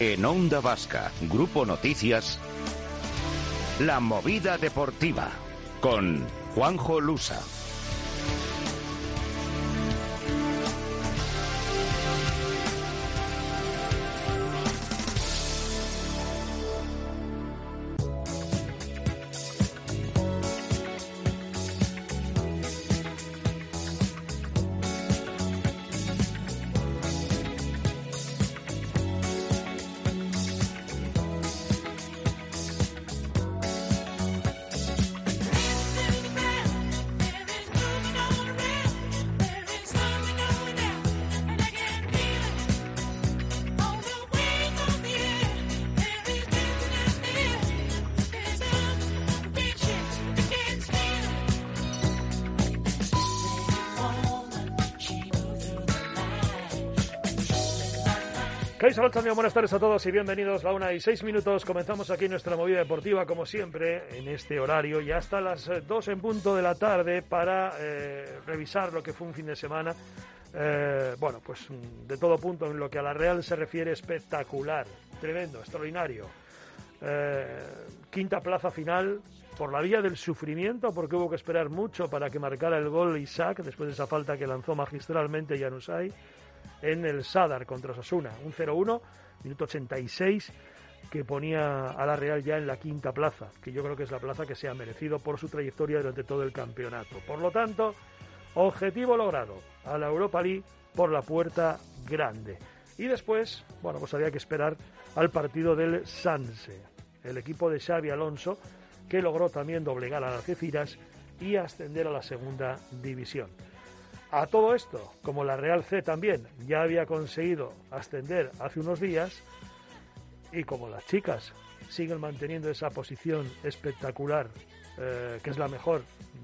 En Onda Vasca, Grupo Noticias, La Movida Deportiva, con Juanjo Lusa. Buenas tardes a todos y bienvenidos a una y seis minutos. Comenzamos aquí nuestra movida deportiva, como siempre, en este horario y hasta las eh, dos en punto de la tarde para eh, revisar lo que fue un fin de semana. Eh, bueno, pues mm, de todo punto en lo que a la Real se refiere, espectacular, tremendo, extraordinario. quinta plaza final por la vía del sufrimiento, porque hubo que esperar mucho para que marcara el gol Isaac después de esa falta que lanzó magistralmente Janusay en el Sadar contra Sasuna. Un 0-1, minuto 86, que ponía a la Real ya en la quinta plaza, que yo creo que es la plaza que se ha merecido por su trayectoria durante todo el campeonato. Por lo tanto, objetivo logrado a la Europa League por la puerta grande. Y después, bueno, pues había que esperar al partido del Sanse, el equipo de Xavi Alonso, que logró también doblegar a Algeciras y ascender a la segunda división. A todo esto, como la Real C también ya había conseguido ascender hace unos días, y como las chicas siguen manteniendo esa posición espectacular, eh, que es la mejor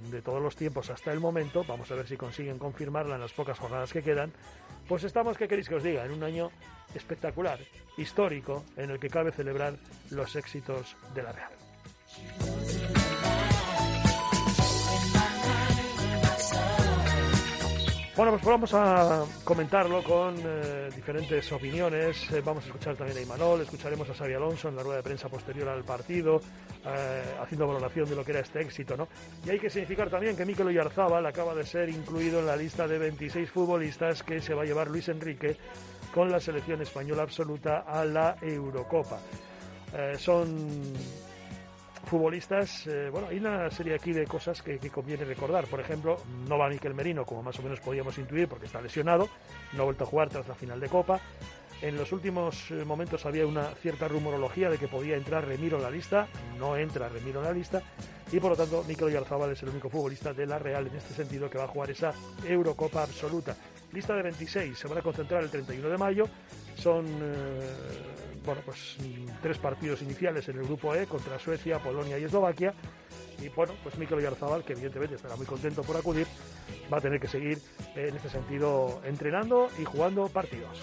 de todos los tiempos hasta el momento, vamos a ver si consiguen confirmarla en las pocas jornadas que quedan, pues estamos, ¿qué queréis que os diga?, en un año espectacular, histórico, en el que cabe celebrar los éxitos de la Real. Bueno, pues vamos a comentarlo con eh, diferentes opiniones. Eh, vamos a escuchar también a Imanol, escucharemos a Xavi Alonso en la rueda de prensa posterior al partido, eh, haciendo valoración de lo que era este éxito, ¿no? Y hay que significar también que Mikel Oyarzábal acaba de ser incluido en la lista de 26 futbolistas que se va a llevar Luis Enrique con la selección española absoluta a la Eurocopa. son futbolistas, eh, bueno, hay una serie aquí de cosas que, conviene recordar. Por ejemplo, no va Miquel Merino, como más o menos podíamos intuir, porque está lesionado, no ha vuelto a jugar tras la final de Copa. En los últimos eh, momentos había una cierta rumorología de que podía entrar Remiro en la lista, no entra Remiro en la lista, y por lo tanto Mikel Oyarzabal es el único futbolista de la Real en este sentido que va a jugar esa Eurocopa absoluta. Lista de 26, se van a concentrar el 31 de mayo, son eh, bueno, pues tres partidos iniciales en el grupo E contra Suecia, Polonia y Eslovaquia. Y bueno, pues Mikel Oyarzabal, que evidentemente estará muy contento por acudir, va a tener que seguir en este sentido entrenando y jugando partidos.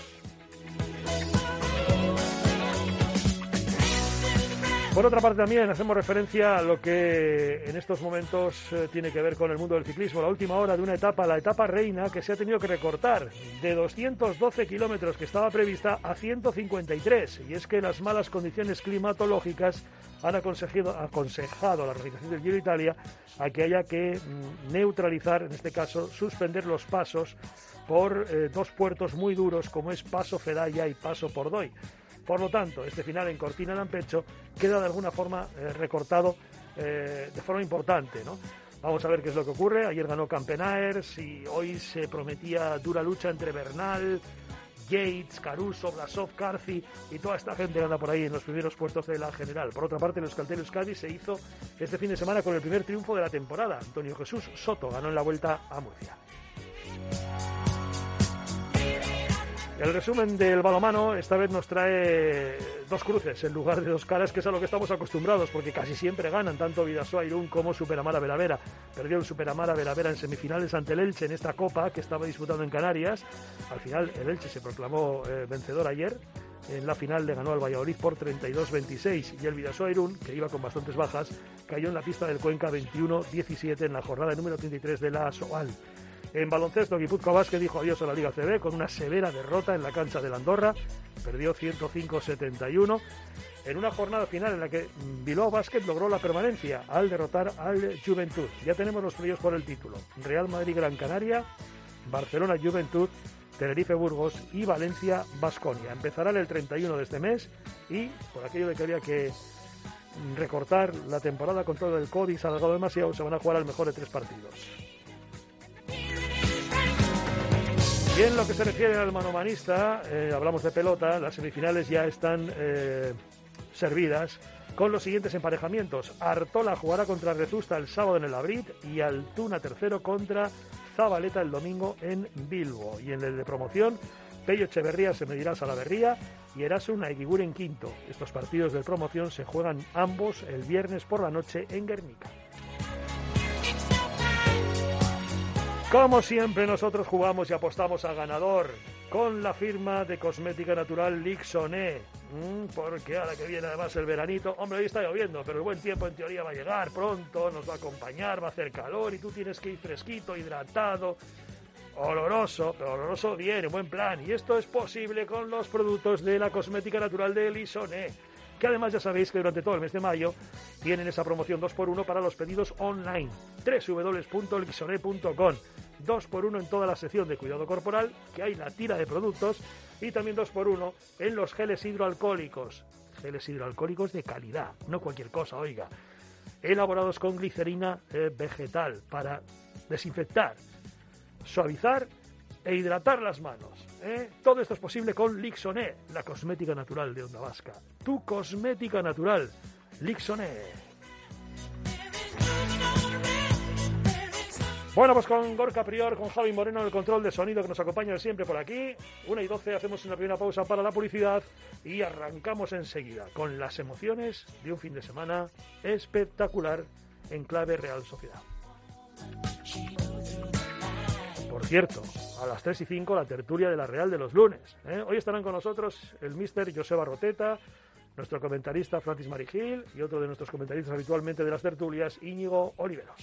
Por otra parte también hacemos referencia a lo que en estos momentos eh, tiene que ver con el mundo del ciclismo, la última hora de una etapa, la etapa reina, que se ha tenido que recortar de 212 kilómetros que estaba prevista a 153. Y es que las malas condiciones climatológicas han aconsejado, aconsejado a la organización del Giro Italia a que haya que mm, neutralizar, en este caso, suspender los pasos por eh, dos puertos muy duros como es Paso Fedaya y Paso Pordoy. Por lo tanto, este final en Cortina d'Ampezzo queda de alguna forma eh, recortado eh, de forma importante, ¿no? Vamos a ver qué es lo que ocurre. Ayer ganó Campenaers y hoy se prometía dura lucha entre Bernal, Yates, Caruso, Blasov, Carci y toda esta gente que anda por ahí en los primeros puertos de la general. Por otra parte, los Calteros Cádiz se hizo este fin de semana con el primer triunfo de la temporada. Antonio Jesús Soto ganó en la vuelta a Murcia. El resumen del balomano esta vez nos trae dos cruces en lugar de dos caras, que es a lo que estamos acostumbrados, porque casi siempre ganan tanto Vidasoa Irún como Superamara Veravera. Perdió el Superamara Veravera en semifinales ante el Elche en esta Copa que estaba disputando en Canarias. Al final el Elche se proclamó eh, vencedor ayer. En la final le ganó al Valladolid por 32-26 y el Vidasoa Irún, que iba con bastantes bajas, cayó en la pista del Cuenca 21-17 en la jornada número 33 de la SOAL. En baloncesto, Guipuzcoa Vázquez dijo adiós a la Liga CB con una severa derrota en la cancha de la Andorra. Perdió 105-71 en una jornada final en la que Bilbao Basket logró la permanencia al derrotar al Juventud. Ya tenemos los fríos por el título. Real Madrid Gran Canaria, Barcelona Juventud, Tenerife Burgos y Valencia Basconia. Empezarán el 31 de este mes y por aquello de que había que recortar la temporada con todo el COVID se alargado demasiado, se van a jugar al mejor de tres partidos. Y en lo que se refiere al manomanista, eh, hablamos de pelota, las semifinales ya están eh, servidas con los siguientes emparejamientos. Artola jugará contra Rezusta el sábado en el Abrit y Altuna tercero contra Zabaleta el domingo en Bilbo. Y en el de promoción, Pello Echeverría se medirá a Salaverría y Erasun a en quinto. Estos partidos de promoción se juegan ambos el viernes por la noche en Guernica. Como siempre, nosotros jugamos y apostamos al ganador con la firma de cosmética natural Lixoné. Mm, porque ahora que viene además el veranito, hombre, hoy está lloviendo, pero el buen tiempo en teoría va a llegar pronto, nos va a acompañar, va a hacer calor y tú tienes que ir fresquito, hidratado, oloroso, pero oloroso bien, buen plan. Y esto es posible con los productos de la cosmética natural de Lixoné que además ya sabéis que durante todo el mes de mayo tienen esa promoción 2x1 para los pedidos online. www.lixoné.com 2x1 en toda la sección de cuidado corporal, que hay la tira de productos, y también 2x1 en los geles hidroalcohólicos. Geles hidroalcohólicos de calidad, no cualquier cosa, oiga. Elaborados con glicerina eh, vegetal para desinfectar, suavizar e hidratar las manos. ¿eh? Todo esto es posible con Lixoné, la cosmética natural de Onda Vasca. Tu cosmética natural, Lixoné. Bueno, pues con Gorka Prior, con Javi Moreno en el control de sonido que nos acompaña siempre por aquí. Una y doce hacemos una primera pausa para la publicidad y arrancamos enseguida con las emociones de un fin de semana espectacular en clave Real Sociedad. Por cierto, a las 3 y 5 la tertulia de la Real de los lunes. ¿eh? Hoy estarán con nosotros el mister Joseba Roteta, nuestro comentarista Francis Marigil y otro de nuestros comentaristas habitualmente de las tertulias, Íñigo Oliveros.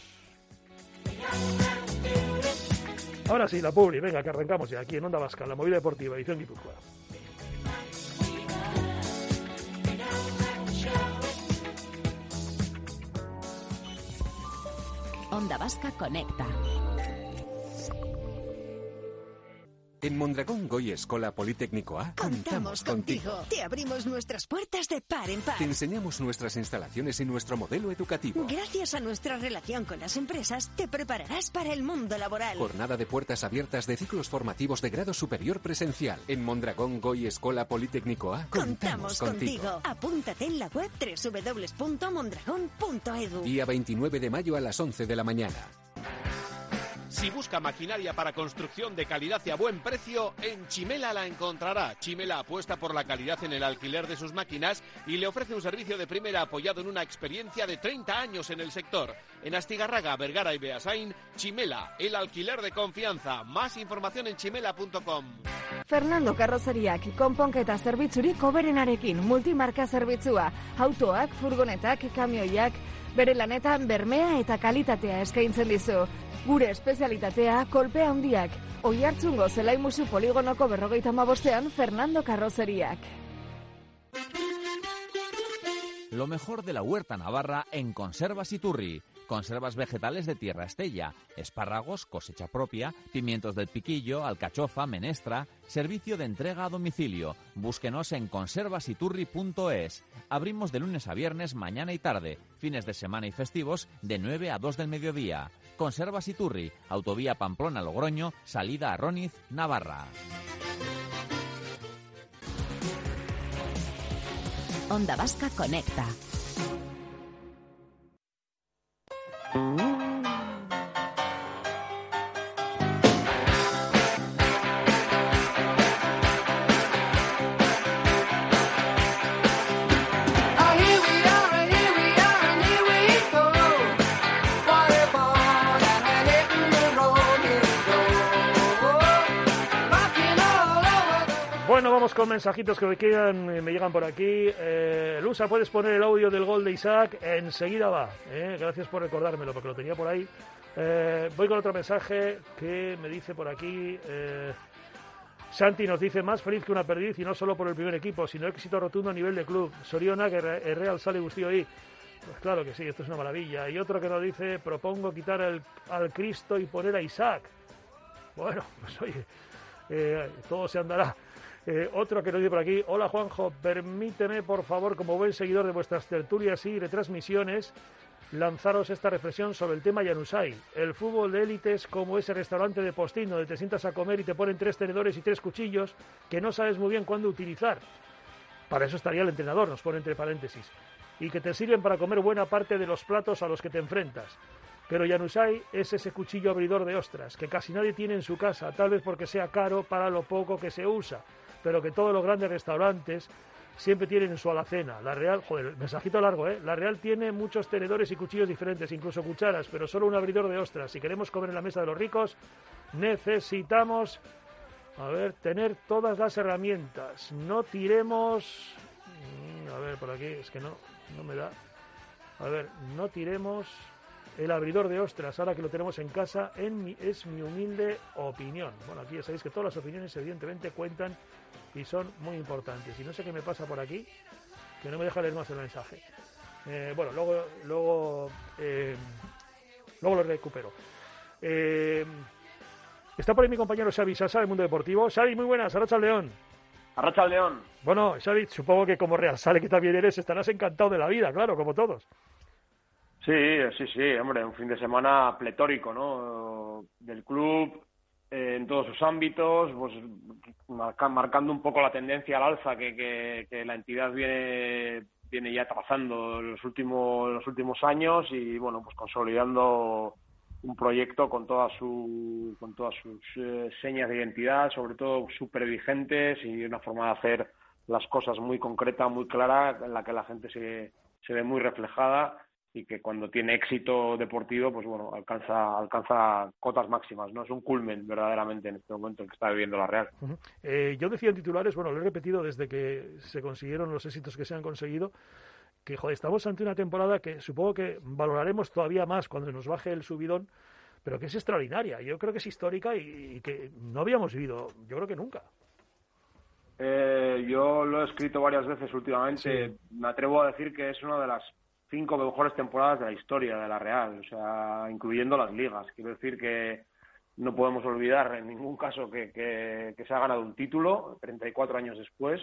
Ahora sí, la Publi, venga, que arrancamos ya aquí en Onda Vasca, la movida deportiva, edición Guipúzcoa. Onda Vasca Conecta. En Mondragón Goy Escola Politécnico A contamos, contigo. Te abrimos nuestras puertas de par en par. Te enseñamos nuestras instalaciones y nuestro modelo educativo. Gracias a nuestra relación con las empresas, te prepararás para el mundo laboral. Jornada de puertas abiertas de ciclos formativos de grado superior presencial. En Mondragón Goy Escola Politécnico A contamos, contigo. Apúntate en la web www.mondragón.edu. Día 29 de mayo a las 11 de la mañana. Si busca maquinaria para construcción de calidad y a buen precio, en Chimela la encontrará. Chimela apuesta por la calidad en el alquiler de sus máquinas y le ofrece un servicio de primera apoyado en una experiencia de 30 años en el sector. En Astigarraga, Vergara y Beasain, Chimela, el alquiler de confianza. Más información en chimela.com. Fernando Carrozeriak, konponketa zerbitzurik koberenarekin, multimarka zerbitzua, autoak, furgonetak, kamioiak, bere lanetan bermea eta kalitatea eskaintzen dizu. Gure espezialitatea kolpea handiak. Oi hartzungo zelai musu poligonoko berrogeita mabostean Fernando Carrozeriak. Lo mejor de la huerta navarra en Conservas Iturri. Conservas vegetales de tierra estella, espárragos, cosecha propia, pimientos del piquillo, alcachofa, menestra, servicio de entrega a domicilio. Búsquenos en conservasiturri.es. Abrimos de lunes a viernes, mañana y tarde, fines de semana y festivos de 9 a 2 del mediodía. Conservas Iturri, Autovía Pamplona-Logroño, salida a Roniz, Navarra. Onda Vasca Conecta. Vamos con mensajitos que me, quedan, me llegan por aquí. Eh, Lusa, ¿puedes poner el audio del gol de Isaac? Enseguida va. ¿eh? Gracias por recordármelo, porque lo tenía por ahí. Eh, voy con otro mensaje que me dice por aquí. Eh, Santi nos dice más feliz que una perdiz y no solo por el primer equipo, sino éxito rotundo a nivel de club. Soriona, que el Real sale gustío ahí. Pues claro que sí, esto es una maravilla. Y otro que nos dice, propongo quitar al, al Cristo y poner a Isaac. Bueno, pues oye, eh, todo se andará. Eh, otro que nos dice por aquí, hola Juanjo, permíteme por favor, como buen seguidor de vuestras tertulias y retransmisiones, lanzaros esta reflexión sobre el tema Yanusai. El fútbol de élites como ese restaurante de postín donde te sientas a comer y te ponen tres tenedores y tres cuchillos que no sabes muy bien cuándo utilizar. Para eso estaría el entrenador, nos pone entre paréntesis. Y que te sirven para comer buena parte de los platos a los que te enfrentas. Pero Yanusai es ese cuchillo abridor de ostras que casi nadie tiene en su casa, tal vez porque sea caro para lo poco que se usa, pero que todos los grandes restaurantes siempre tienen en su alacena. La Real, joder, mensajito largo, ¿eh? La Real tiene muchos tenedores y cuchillos diferentes, incluso cucharas, pero solo un abridor de ostras. Si queremos comer en la mesa de los ricos, necesitamos, a ver, tener todas las herramientas. No tiremos, mm, a ver, por aquí, es que no, no me da. A ver, no tiremos el abridor de ostras, ahora que lo tenemos en casa, en mi, es mi humilde opinión. Bueno, aquí ya sabéis que todas las opiniones evidentemente cuentan y son muy importantes. Y no sé qué me pasa por aquí, que no me deja leer más el mensaje. Eh, bueno, luego, luego, eh, luego lo recupero. Eh, está por ahí mi compañero Xavi Sasa del Mundo Deportivo. Xavi, muy buenas, Arracha León. Arracha León. Bueno, Xavi, supongo que como Real sale que también eres, estarás encantado de la vida, claro, como todos. Sí, sí, sí, hombre, un fin de semana pletórico, ¿no? Del club eh, en todos sus ámbitos, pues marca, marcando un poco la tendencia al alza que, que, que, la entidad viene viene ya trazando los últimos los últimos años y bueno, pues consolidando un proyecto con todas su con todas sus eh, señas de identidad, sobre todo súper vigentes y una forma de hacer las cosas muy concreta, muy clara, en la que la gente se, se ve muy reflejada y que cuando tiene éxito deportivo, pues bueno, alcanza, alcanza cotas máximas, ¿no? Es un culmen verdaderamente en este momento en que está viviendo la Real. Uh -huh. eh, yo decía en titulares, bueno, lo he repetido desde que se consiguieron los éxitos que se han conseguido, que joder, estamos ante una temporada que supongo que valoraremos todavía más cuando nos baje el subidón, pero que es extraordinaria. Yo creo que es histórica y, y que no habíamos vivido, yo creo que nunca. Eh, yo lo he escrito varias veces últimamente. Sí. Me atrevo a decir que es una de las cinco mejores temporadas de la historia de la Real, o sea, incluyendo las ligas. Quiero decir que no podemos olvidar en ningún caso que, que, que se ha ganado un título 34 años después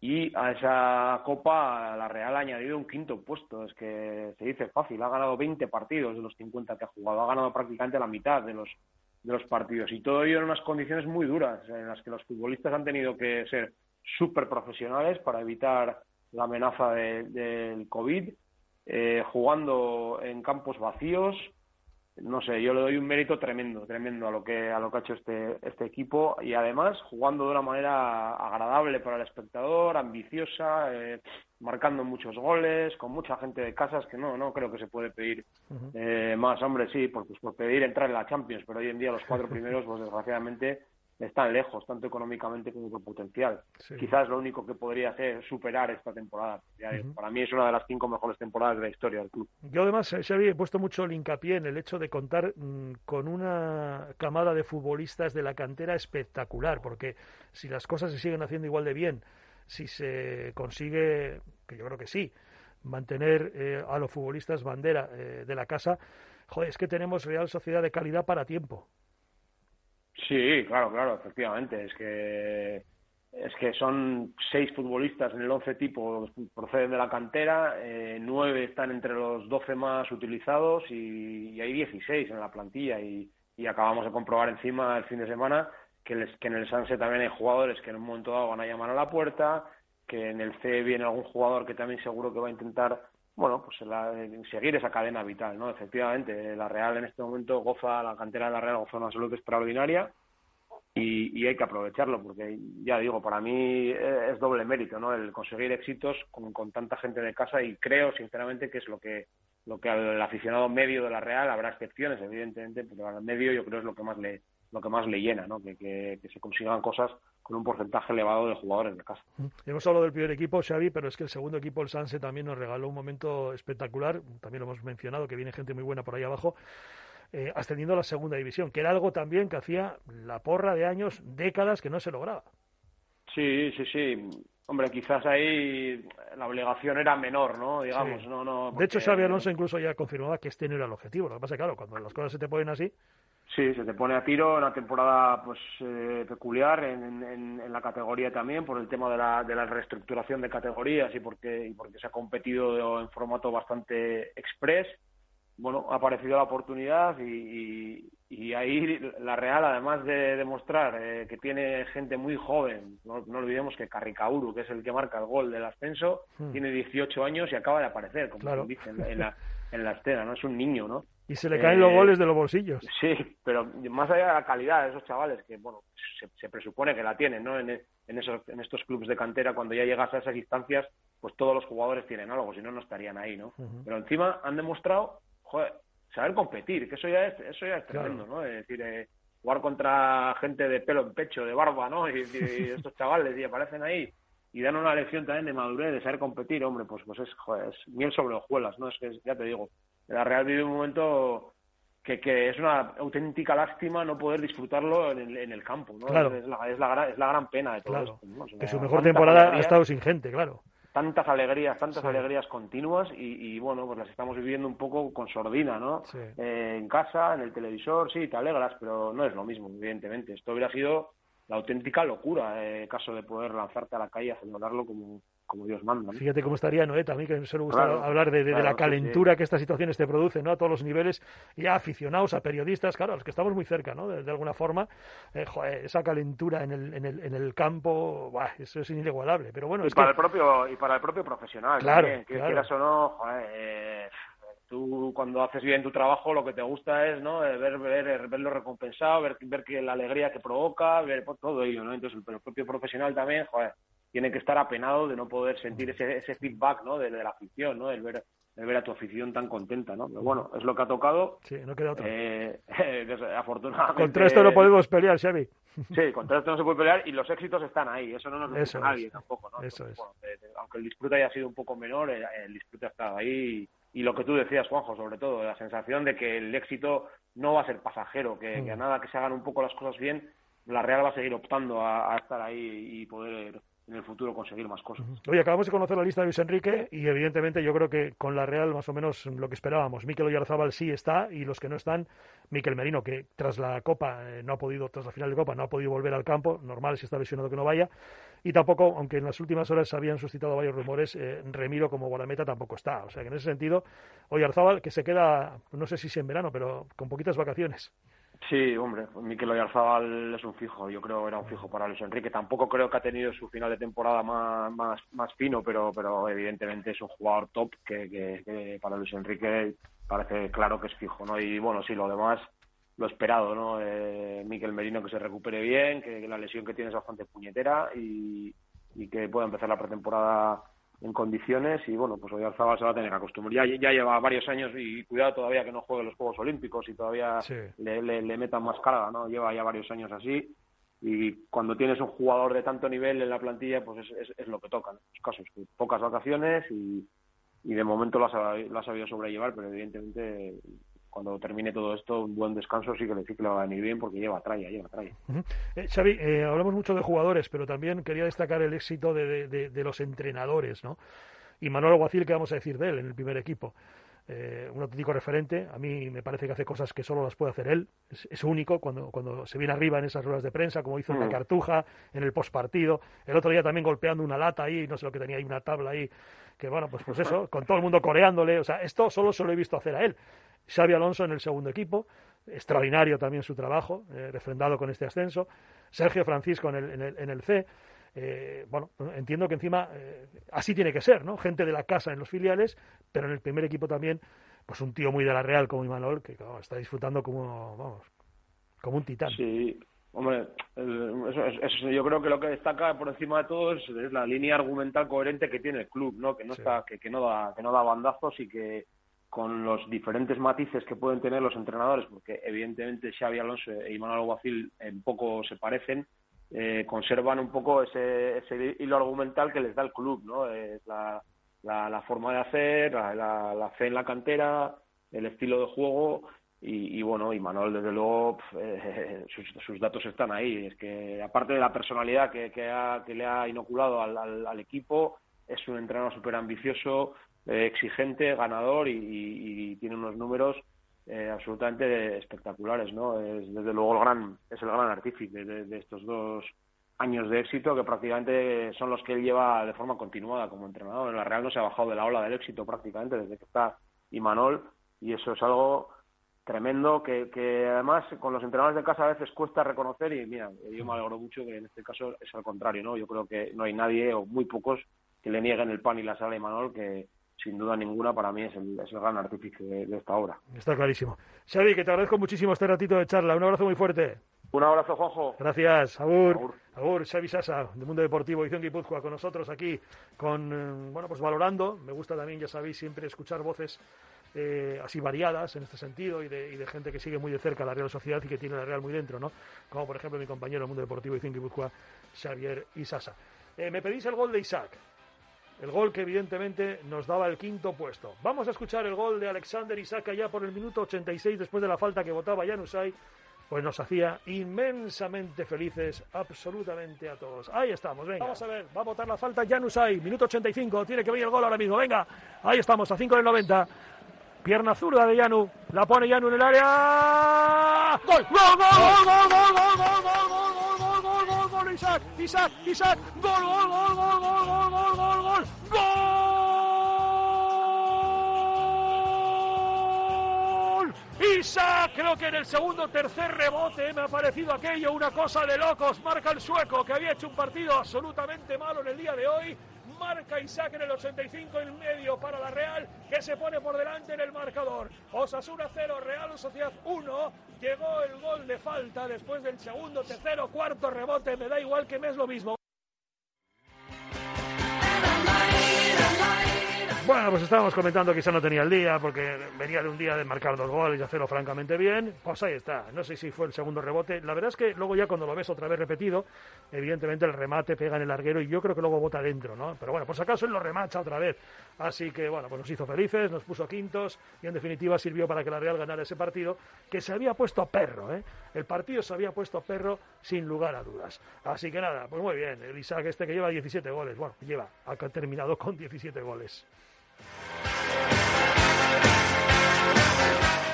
y a esa copa la Real ha añadido un quinto puesto. Es que se dice fácil, ha ganado 20 partidos de los 50 que ha jugado, ha ganado prácticamente la mitad de los de los partidos y todo ello en unas condiciones muy duras en las que los futbolistas han tenido que ser súper profesionales para evitar la amenaza de, del COVID eh, jugando en campos vacíos. No sé, yo le doy un mérito tremendo, tremendo a lo que a lo que ha hecho este este equipo y además jugando de una manera agradable para el espectador, ambiciosa, eh, marcando muchos goles, con mucha gente de casas que no no creo que se puede pedir uh -huh. eh, más, hombre, sí, por, pues por pedir entrar en la Champions, pero hoy en día los cuatro primeros, pues desgraciadamente están lejos, tanto económicamente como por potencial. Sí. Quizás lo único que podría hacer es superar esta temporada. Uh -huh. Para mí es una de las cinco mejores temporadas de la historia del club. Yo además, eh, Xavi, he puesto mucho el hincapié en el hecho de contar mmm, con una camada de futbolistas de la cantera espectacular, porque si las cosas se siguen haciendo igual de bien, si se consigue, que yo creo que sí, mantener eh, a los futbolistas bandera eh, de la casa, joder, es que tenemos Real Sociedad de calidad para tiempo. Sí, claro, claro, efectivamente. Es que es que son seis futbolistas en el once tipo proceden de la cantera, eh, nueve están entre los doce más utilizados y, hay dieciséis en la plantilla y, y, acabamos de comprobar encima el fin de semana que, les, que en el Sanse también hay jugadores que en un momento dado van a llamar a la puerta, que en el C viene algún jugador que también seguro que va a intentar bueno, pues la, seguir esa cadena vital, ¿no? Efectivamente, la Real en este momento goza, la cantera de la Real goza una salud extraordinaria y, y, hay que aprovecharlo, porque ya digo, para mí es doble mérito, ¿no? El conseguir éxitos con, con, tanta gente de casa y creo, sinceramente, que es lo que lo que al aficionado medio de la Real habrá excepciones, evidentemente, pero al medio yo creo es lo que más le lo que más le llena, ¿no? Que, que, se consigan cosas con un porcentaje elevado de jugadores de casa. Hemos hablado del primer equipo, Xavi, pero es que el segundo equipo, el Sanse, también nos regaló un momento espectacular. También lo hemos mencionado, que viene gente muy buena por ahí abajo. Eh, ascendiendo a la segunda división, que era algo también que hacía la porra de años, décadas, que no se lograba. Sí, sí, sí. Hombre, quizás ahí la obligación era menor, ¿no? Digamos, no, no. De hecho, Xavi Alonso incluso ya confirmaba que este no era el objetivo. Lo que pasa es que, claro, cuando las cosas se te ponen así. Sí, se te pone a tiro, una temporada pues eh, peculiar en, en, la categoría también por el tema de la, de la reestructuración de categorías y porque, y porque se ha competido en formato bastante express bueno, ha aparecido la oportunidad y, y, ahí la Real, además de demostrar eh, que tiene gente muy joven, no, olvidemos que Carricauru, que es el que marca el gol del ascenso, hmm. tiene 18 años y acaba de aparecer, como dicen en la, en la escena, ¿no? Es un niño, ¿no? Y se le caen los eh, goles de los bolsillos. Sí, pero más allá de la calidad de esos chavales, que bueno, se, presupone que la tienen, ¿no? En, en, esos, en estos clubes de cantera, cuando ya llegas a esas instancias, pues todos los jugadores tienen algo, si no, no estarían ahí, ¿no? Pero encima han demostrado joder, saber competir, que eso ya es, eso ya es tremendo, ¿no? Es decir, eh, jugar contra gente de pelo en pecho, de barba, ¿no? Y, estos chavales y aparecen ahí y dan una lección también de madurez, de saber competir, hombre, pues, pues es, joder, es miel sobre hojuelas, ¿no? Es que, ya te digo, la Real vive un momento que, que es una auténtica lástima no poder disfrutarlo en el, en el campo, ¿no? Claro. Es, la, es, la, es la gran pena de todo esto. que su mejor temporada ha estado sin gente, claro tantas alegrías, tantas alegrías continuas y, bueno, pues las estamos viviendo un poco con sordina, ¿no? Eh, en casa, en el televisor, sí, te alegras, pero no es lo mismo, evidentemente. Esto hubiera sido la auténtica locura, en eh, caso de poder lanzarte a la calle a celebrarlo como, como Dios manda. Fíjate cómo estaría Noé, también que suele gustar hablar de, la calentura que estas situaciones te producen, ¿no? A todos los niveles, y a aficionados, a periodistas, claro, a los que estamos muy cerca, ¿no? De, alguna forma, eh, esa calentura en el, en el, en el campo, eso es inigualable, pero bueno. Y es para el propio y para el propio profesional, claro, que quieras o no, joder, eh, tú cuando haces bien tu trabajo lo que te gusta es no eh, ver, ver verlo recompensado ver ver que la alegría que provoca ver todo ello no entonces el propio profesional también joder tiene que estar apenado de no poder sentir ese, ese feedback ¿no? de, la afición, ¿no? el ver, el ver a tu afición tan contenta. ¿no? Pero bueno, es lo que ha tocado. Sí, no queda otro. Eh, afortunadamente. Contra esto no podemos pelear, Xavi. Sí, contra esto no se puede pelear y los éxitos están ahí. Eso no nos lo dice nadie tampoco. ¿no? Eso es. aunque el disfrute haya sido un poco menor, el, disfrute ha estado ahí. Y, lo que tú decías, Juanjo, sobre todo, la sensación de que el éxito no va a ser pasajero, que, que a mm. nada que se hagan un poco las cosas bien, la Real va a seguir optando a, a estar ahí y poder en el futuro conseguir más cosas. Oye, acabamos de conocer la lista de Luis Enrique y evidentemente yo creo que con la Real más o menos lo que esperábamos. Miquel Oyarzábal sí está y los que no están, Miquel Merino, que tras la Copa eh, no ha podido, tras la final de Copa no ha podido volver al campo, normal si está lesionado que no vaya, y tampoco, aunque en las últimas horas se habían suscitado varios rumores, eh, Remiro como guardameta tampoco está. O sea que en ese sentido, Oyarzábal que se queda, no sé si en verano, pero con poquitas vacaciones. Sí, hombre, Miquel Oyarzabal es un fijo, yo creo que era un fijo para Luis Enrique. Tampoco creo que ha tenido su final de temporada más, más, más fino, pero, pero evidentemente es un jugador top que, que, para Luis Enrique parece claro que es fijo, ¿no? Y bueno, sí, lo demás, lo esperado, ¿no? Eh, Miquel Merino que se recupere bien, que, la lesión que tiene es bastante puñetera y, y que pueda empezar la pretemporada en condiciones y bueno, pues Oyarzabal se va a tener que acostumbrar. Ya, ya lleva varios años y cuidado todavía que no juegue los Juegos Olímpicos y todavía le, le, metan más carga, ¿no? Lleva ya varios años así y cuando tienes un jugador de tanto nivel en la plantilla, pues es, es, lo que toca en estos casos. Pocas vacaciones y, y de momento lo ha, lo ha sabido sobrellevar, pero evidentemente cuando termine todo esto, un buen descanso sí que que le va a venir bien porque lleva tralla, lleva tralla. Eh, Xavi, eh, hablamos mucho de jugadores, pero también quería destacar el éxito de, de, los entrenadores, ¿no? Y Manuel Aguacil, ¿qué vamos a decir de él en el primer equipo? Eh, un auténtico referente. A mí me parece que hace cosas que solo las puede hacer él. Es, único cuando, cuando se viene arriba en esas ruedas de prensa, como hizo en la mm. Cartuja, en el postpartido. El otro día también golpeando una lata ahí, no sé lo que tenía ahí, una tabla ahí. Que bueno, pues, pues eso, con todo el mundo coreándole. O sea, esto solo se lo he visto hacer a él. Xavi Alonso en el segundo equipo, extraordinario también su trabajo, eh, refrendado con este ascenso. Sergio Francisco en el, en el, C. Eh, bueno, entiendo que encima eh, así tiene que ser, ¿no? Gente de la casa en los filiales, pero en el primer equipo también, pues un tío muy de la Real como Imanol, que está disfrutando como, vamos, como un titán. Sí, hombre, eso, yo creo que lo que destaca por encima de todo es, la línea argumental coherente que tiene el club, ¿no? Que no está, que, que no da, que no da bandazos y que con los diferentes matices que pueden tener los entrenadores, porque evidentemente Xavi Alonso e Imanol Alguacil en poco se parecen, eh, conservan un poco ese, ese, hilo argumental que les da el club, ¿no? la, la, forma de hacer, la, fe en la cantera, el estilo de juego y, y bueno, Imanol desde luego eh, sus, datos están ahí. Es que aparte de la personalidad que, que, ha, que le ha inoculado al, al, al equipo, es un entrenador súper ambicioso, eh, exigente, ganador y, tiene unos números eh, absolutamente espectaculares, ¿no? Es desde luego el gran, es el gran artífice de, estos dos años de éxito que prácticamente son los que él lleva de forma continuada como entrenador. En la Real no se ha bajado de la ola del éxito prácticamente desde que está Imanol y eso es algo tremendo que, que además con los entrenadores de casa a veces cuesta reconocer y mira, yo me alegro mucho que en este caso es al contrario, ¿no? Yo creo que no hay nadie o muy pocos que le nieguen el pan y la sal a Imanol que, sin duda ninguna, para mí es el, es el gran artífice de, esta obra. Está clarísimo. Xavi, que te agradezco muchísimo este ratito de charla. Un abrazo muy fuerte. Un abrazo, Juanjo. Gracias. Agur. Agur. Xavi Sasa, del Mundo Deportivo, Edición Guipúzcoa, con nosotros aquí, con, eh, bueno, pues valorando. Me gusta también, ya sabéis, siempre escuchar voces eh, así variadas en este sentido y de, y de, gente que sigue muy de cerca la Real Sociedad y que tiene la Real muy dentro, ¿no? Como por ejemplo mi compañero del Mundo Deportivo, Edición Guipúzcoa, Xavier Isasa. Eh, me pedís el gol de Isaac. El gol que evidentemente nos daba el quinto puesto. Vamos a escuchar el gol de Alexander Isaka ya por el minuto 86 después de la falta que votaba Janusay. Pues nos hacía inmensamente felices absolutamente a todos. Ahí estamos, venga. Vamos a ver, va a votar la falta Janusay. Minuto 85, tiene que venir el gol ahora mismo. Venga, ahí estamos, a 5 del 90. Pierna zurda de Yanu, la pone Yanu en el área. ¡Gol! ¡Gol, gol, gol, gol, gol, gol, gol, gol! Isaac, Isaac, Isaac, gol, gol, gol, gol, gol, gol, gol, gol, gol, gol. Isaac, creo que en el segundo tercer rebote me ha parecido aquello una cosa de locos. Marca el sueco que había hecho un partido absolutamente malo en el día de hoy marca Isaac en el 85 y medio para la Real, que se pone por delante en el marcador. Osasuna 0, Real Sociedad 1. Llegó el gol de falta después del segundo, tercero, cuarto rebote. Me da igual que me es lo mismo. Bueno, pues estábamos comentando que quizá no tenía el día porque venía de un día de marcar dos goles y hacerlo francamente bien. Pues ahí está. No sé si fue el segundo rebote. La verdad es que luego ya cuando lo ves otra vez repetido, evidentemente el remate pega en el larguero y yo creo que luego bota dentro, ¿no? Pero bueno, por si acaso él lo remacha otra vez. Así que bueno, pues nos hizo felices, nos puso quintos y en definitiva sirvió para que la Real ganara ese partido que se había puesto perro, ¿eh? El partido se había puesto perro sin lugar a dudas. Así que nada, pues muy bien. El Isaac este que lleva 17 goles. Bueno, lleva, ha terminado con 17 goles.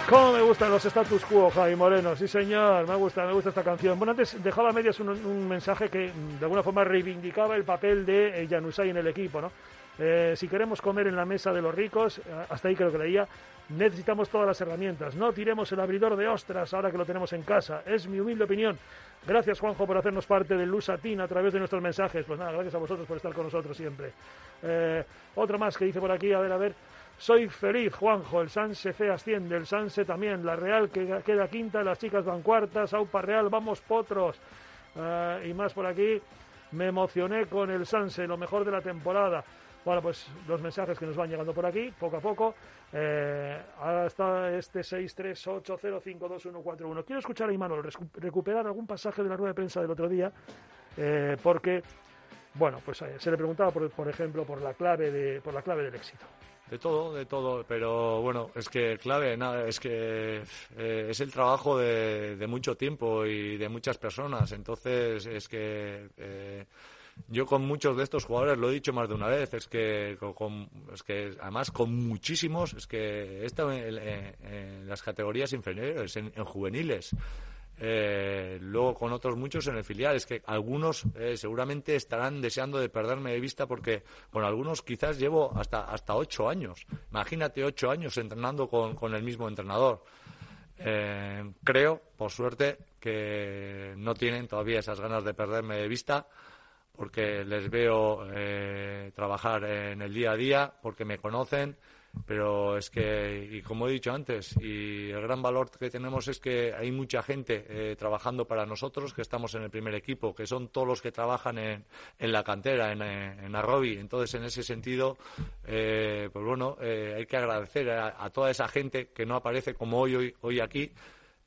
¿Cómo me gustan los status quo, Javi Moreno? Sí, señor, me gusta, me gusta esta canción. Bueno, antes dejaba a medias un, mensaje que mm, de alguna forma reivindicaba el papel de Janusay en el equipo, ¿no? Eh, si queremos comer en la mesa de los ricos, eh, hasta ahí creo que leía, necesitamos todas las herramientas. No tiremos el abridor de ostras ahora que lo tenemos en casa. Es mi humilde opinión. Gracias, Juanjo, por hacernos parte del Lusatín a través de nuestros mensajes. Pues nada, gracias a vosotros por estar con nosotros siempre. Eh, otro más que dice por aquí, a ver, a ver. Soy feliz, Juanjo. El Sanse C asciende, el Sanse también. La Real que queda quinta, las chicas van cuartas. Aupa Real, vamos potros. Eh, y más por aquí. Me emocioné con el Sanse, lo mejor de la temporada. Bueno, pues los mensajes que nos van llegando por aquí, poco a poco. Eh, ahora está este 638052141. Quiero escuchar a Imanol recuperar algún pasaje de la rueda de prensa del otro día, eh, porque, bueno, pues eh, se le preguntaba, por, por ejemplo, por la clave de, por la clave del éxito. De todo, de todo, pero bueno, es que clave, nada, es que eh, es el trabajo de, mucho tiempo y de muchas personas, entonces es que yo con muchos de estos jugadores lo he dicho más de una vez, es que, con, es que además con muchísimos, es que he estado en, las categorías inferiores, en, juveniles. Eh, luego con otros muchos en el filial. Es que algunos eh, seguramente estarán deseando de perderme de vista porque con algunos quizás llevo hasta, hasta ocho años. Imagínate ocho años entrenando con, con el mismo entrenador. Eh, creo, por suerte, que no tienen todavía esas ganas de perderme de vista porque les veo eh, trabajar en el día a día, porque me conocen pero es que, y como he dicho antes, y el gran valor que tenemos es que hay mucha gente eh, trabajando para nosotros, que estamos en el primer equipo, que son todos los que trabajan en, en la cantera, en, en Arrobi. Entonces, en ese sentido, eh, pues bueno, eh, hay que agradecer a, toda esa gente que no aparece como hoy, hoy, hoy aquí.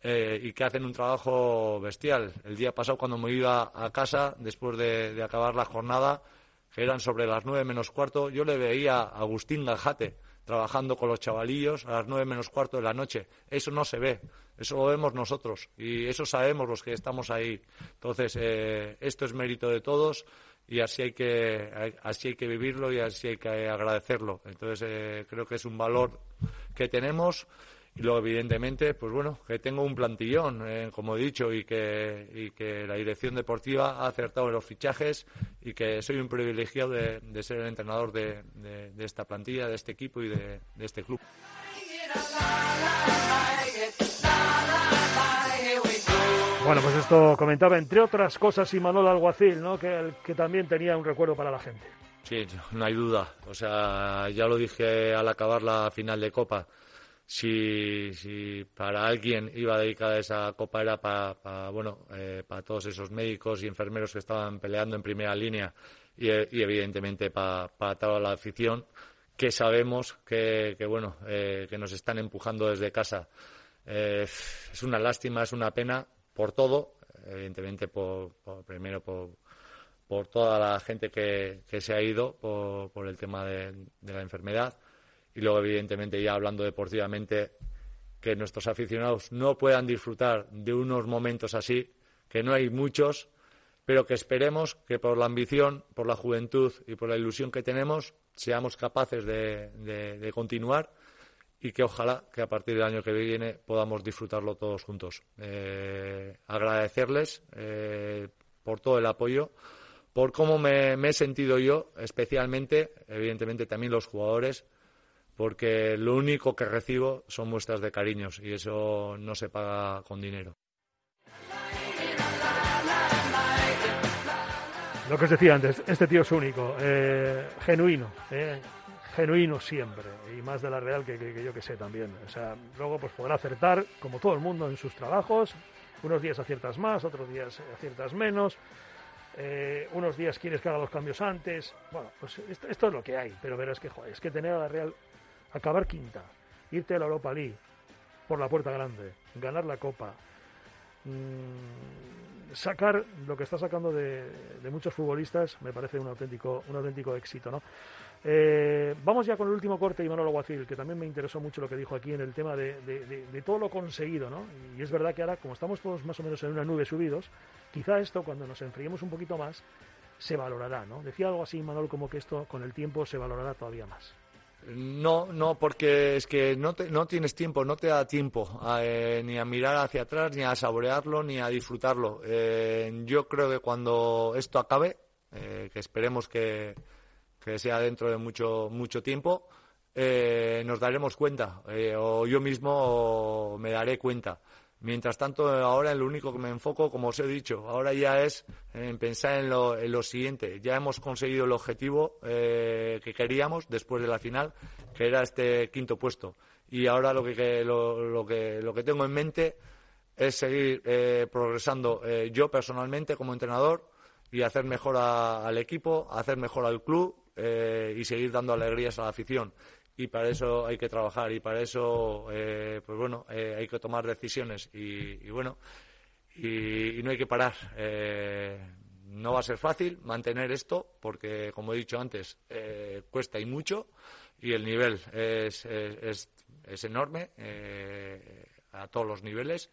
Y que hacen un trabajo bestial. El día pasado, cuando me iba a casa, después de, de acabar la jornada, que eran sobre las nueve menos cuarto, yo le veía a Agustín Gajate, trabajando con los chavalillos a las nueve menos cuarto de la noche. Eso no se ve, eso lo vemos nosotros y eso sabemos los que estamos ahí. Entonces, eh, esto es mérito de todos y así hay que así hay que vivirlo y así hay que agradecerlo. Entonces, eh, creo que es un valor que tenemos y luego, evidentemente, pues bueno, que tengo un plantillón, eh, como he dicho, y que, y que la dirección deportiva ha acertado en los fichajes y que soy un privilegiado de, ser el entrenador de, esta plantilla, de este equipo y de, este club. Bueno, pues esto comentaba, entre otras cosas, Imanol Alguacil, ¿no? que, que también tenía un recuerdo para la gente. Sí, no hay duda. O sea, ya lo dije al acabar la final de Copa si, si para alguien iba a dedicar esa copa era para, bueno, eh, para todos esos médicos y enfermeros que estaban peleando en primera línea y, evidentemente para, toda la afición que sabemos que, bueno, eh, que nos están empujando desde casa. Eh, es una lástima, es una pena por todo, evidentemente por, primero por, por toda la gente que, que se ha ido por el tema de la enfermedad y luego, evidentemente, ya hablando deportivamente, que nuestros aficionados no puedan disfrutar de unos momentos así, que no hay muchos, pero que esperemos que por la ambición, por la juventud y por la ilusión que tenemos, seamos capaces de, continuar y que ojalá que a partir del año que viene podamos disfrutarlo todos juntos. Eh, agradecerles eh, por todo el apoyo, por cómo me he sentido yo, especialmente, evidentemente también los jugadores, porque lo único que recibo son muestras de cariños y eso no se paga con dinero. Lo que os decía antes, este tío es único, eh, genuino, eh, genuino siempre, y más de la Real que, yo que sé también. O sea, luego pues podrá acertar, como todo el mundo, en sus trabajos. Unos días aciertas más, otros días aciertas menos. Eh, unos días quieres que haga los cambios antes. Bueno, pues esto, es lo que hay, pero verás que, joder, es que tener a la Real acabar quinta, irte a la Europa League por la puerta grande, ganar la Copa, mm, sacar lo que está sacando de, muchos futbolistas, me parece un auténtico, un auténtico éxito, ¿no? Eh, vamos ya con el último corte, Imanol Aguacil, que también me interesó mucho lo que dijo aquí en el tema de, todo lo conseguido, ¿no? Y es verdad que ahora, como estamos todos más o menos en una nube subidos, quizá esto, cuando nos enfriemos un poquito más, se valorará, ¿no? Decía algo así, Imanol, como que esto con el tiempo se valorará todavía más. No, no, porque es que no, no tienes tiempo, no te da tiempo eh, ni a mirar hacia atrás, ni a saborearlo, ni a disfrutarlo. Eh, yo creo que cuando esto acabe, eh, que esperemos que, que, sea dentro de mucho, mucho tiempo, nos daremos cuenta, o yo mismo me daré cuenta. Mientras tanto, ahora lo único que me enfoco, como os he dicho, ahora ya es en pensar en lo, en lo siguiente. Ya hemos conseguido el objetivo eh, que queríamos después de la final, que era este quinto puesto. Y ahora lo que, lo, que, lo que tengo en mente es seguir eh, progresando eh, yo personalmente como entrenador y hacer mejor al equipo, hacer mejor al club y seguir dando alegrías a la afición y para eso hay que trabajar y para eso eh, pues bueno eh, hay que tomar decisiones y, bueno y, no hay que parar. Eh, no va a ser fácil mantener esto porque como he dicho antes cuesta y mucho y el nivel es, es, es enorme a todos los niveles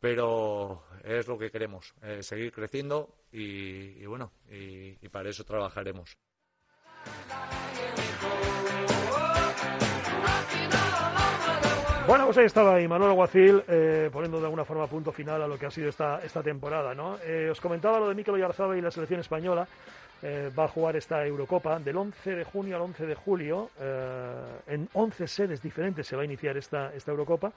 pero es lo que queremos seguir creciendo y, bueno y para eso trabajaremos Bueno, pues ahí estaba Manuel Aguacil eh, poniendo de alguna forma punto final a lo que ha sido esta, esta temporada. ¿no? Eh, os comentaba lo de Mikel Oyarzabal y la selección española. Eh, va a jugar esta Eurocopa del 11 de junio al 11 de julio. en 11 sedes diferentes se va a iniciar esta, esta Eurocopa.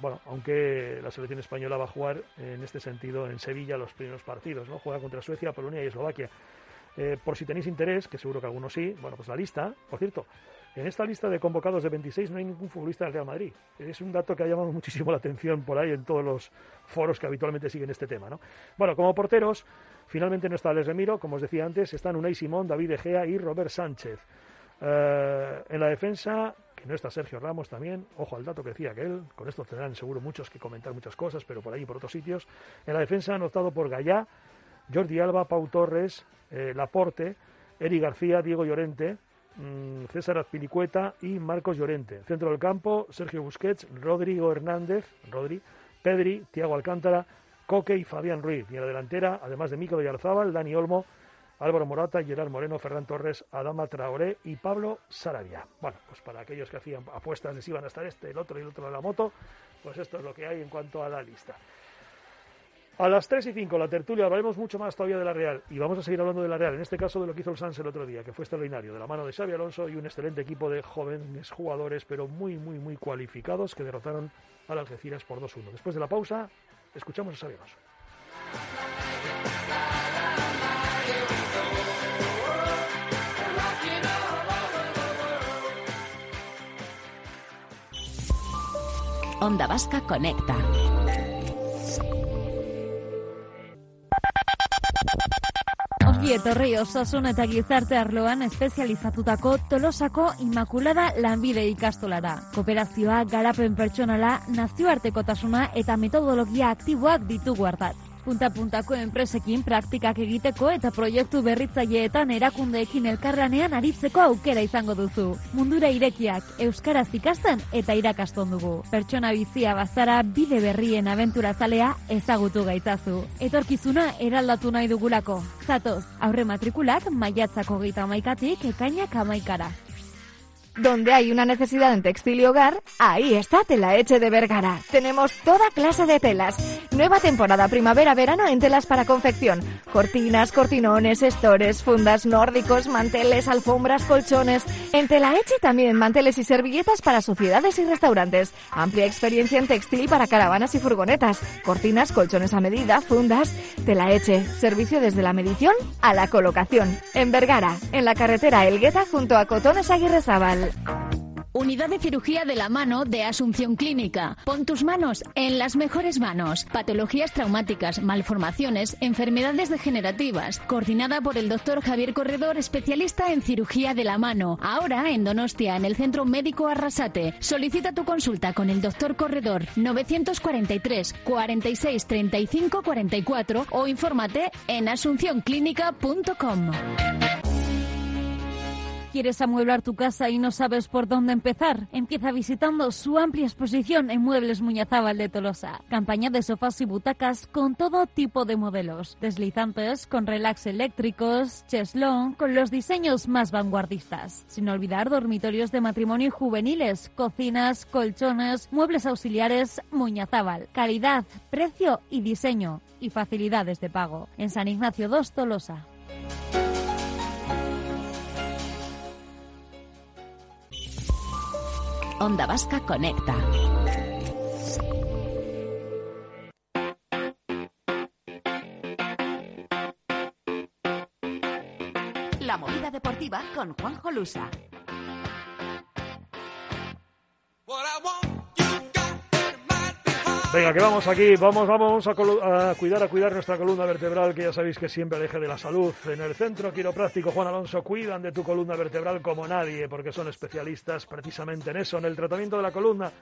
bueno, aunque la selección española va a jugar en este sentido en Sevilla los primeros partidos. ¿no? Juega contra Suecia, Polonia y Eslovaquia. por si tenéis interés, que seguro que algunos sí, bueno, pues la lista, por cierto, En esta lista de convocados de 26 no hay ningún futbolista del Real Madrid. Es un dato que ha llamado muchísimo la atención por ahí en todos los foros que habitualmente siguen este tema. ¿no? Bueno, como porteros, finalmente no está Les Remiro, como os decía antes, están Unai Simón, David Egea y Robert Sánchez. Eh, en la defensa, que no está Sergio Ramos también, ojo al dato que decía que él, con esto tendrán seguro muchos que comentar muchas cosas, pero por ahí y por otros sitios. En la defensa han optado por Gallá, Jordi Alba, Pau Torres, eh, Laporte, Eri García, Diego Llorente, César Azpilicueta y Marcos Llorente. Centro del campo, Sergio Busquets, Rodrigo Hernández, Rodri, Pedri, Tiago Alcántara, Coque y Fabián Ruiz. Y en la delantera, además de Mico de Yarzábal, Dani Olmo, Álvaro Morata, Gerard Moreno, Ferran Torres, Adama Traoré y Pablo Sarabia. Bueno, pues para aquellos que hacían apuestas de si iban a estar este, el otro y el otro de la moto, pues esto es lo que hay en cuanto a la lista. A las 3 y 5, la tertulia, hablaremos mucho más todavía de la Real y vamos a seguir hablando de la Real, en este caso de lo que hizo el Sanz el otro día, que fue extraordinario, de la mano de Xavi Alonso y un excelente equipo de jóvenes jugadores, pero muy, muy, muy cualificados que derrotaron al Algeciras por 2-1. Después de la pausa, escuchamos a Xavi Alonso. Onda Vasca Conecta. Ongi etorri osasun eta gizarte arloan espezializatutako Tolosako Inmaculada Lanbide ikastolara. Kooperazioa, garapen pertsonala, nazioartekotasuna eta metodologia aktiboak ditugu hartat. Punta-puntako enpresekin praktikak egiteko eta proiektu berritzaileetan erakundeekin elkarranean aritzeko aukera izango duzu. Mundura irekiak, euskaraz ikasten eta irakaston dugu. Pertsona bizia bazara bide berrien aventura zalea ezagutu gaitzazu. Etorkizuna eraldatu nahi dugulako. Zatoz, aurre matrikulak maiatzako gita maikatik ekainak amaikara. Donde hay una necesidad en textil y hogar, ahí está Telaeche de Vergara. Tenemos toda clase de telas. Nueva temporada primavera-verano en telas para confección. Cortinas, cortinones, estores, fundas nórdicos, manteles, alfombras, colchones. En Telaeche también manteles y servilletas para sociedades y restaurantes. Amplia experiencia en textil para caravanas y furgonetas. Cortinas, colchones a medida, fundas. Telaeche. Servicio desde la medición a la colocación. En Vergara, en la carretera Elgueta junto a Cotones Aguirre Zabal. Unidad de cirugía de la mano de Asunción Clínica. Pon tus manos en las mejores manos. Patologías traumáticas, malformaciones, enfermedades degenerativas. Coordinada por el doctor Javier Corredor, especialista en cirugía de la mano. Ahora en Donostia, en el Centro Médico Arrasate. Solicita tu consulta con el doctor Corredor 943 46 35 44 o infórmate en asuncionclínica.com. ¿Quieres amueblar tu casa y no sabes por dónde empezar? Empieza visitando su amplia exposición en Muebles Muñazábal de Tolosa. Campaña de sofás y butacas con todo tipo de modelos. Deslizantes con relax eléctricos, cheslón con los diseños más vanguardistas. Sin olvidar dormitorios de matrimonio y juveniles, cocinas, colchones, muebles auxiliares Muñazábal. Calidad, precio y diseño. Y facilidades de pago. En San Ignacio 2 Tolosa. Onda Vasca Conecta. La movida deportiva con Juanjo Lusa. Venga, que vamos aquí, vamos, vamos a, a cuidar, a cuidar nuestra columna vertebral, que ya sabéis que siempre aleje de la salud. En el Centro Quiropráctico Juan Alonso cuidan de tu columna vertebral como nadie, porque son especialistas precisamente en eso, en el tratamiento de la columna.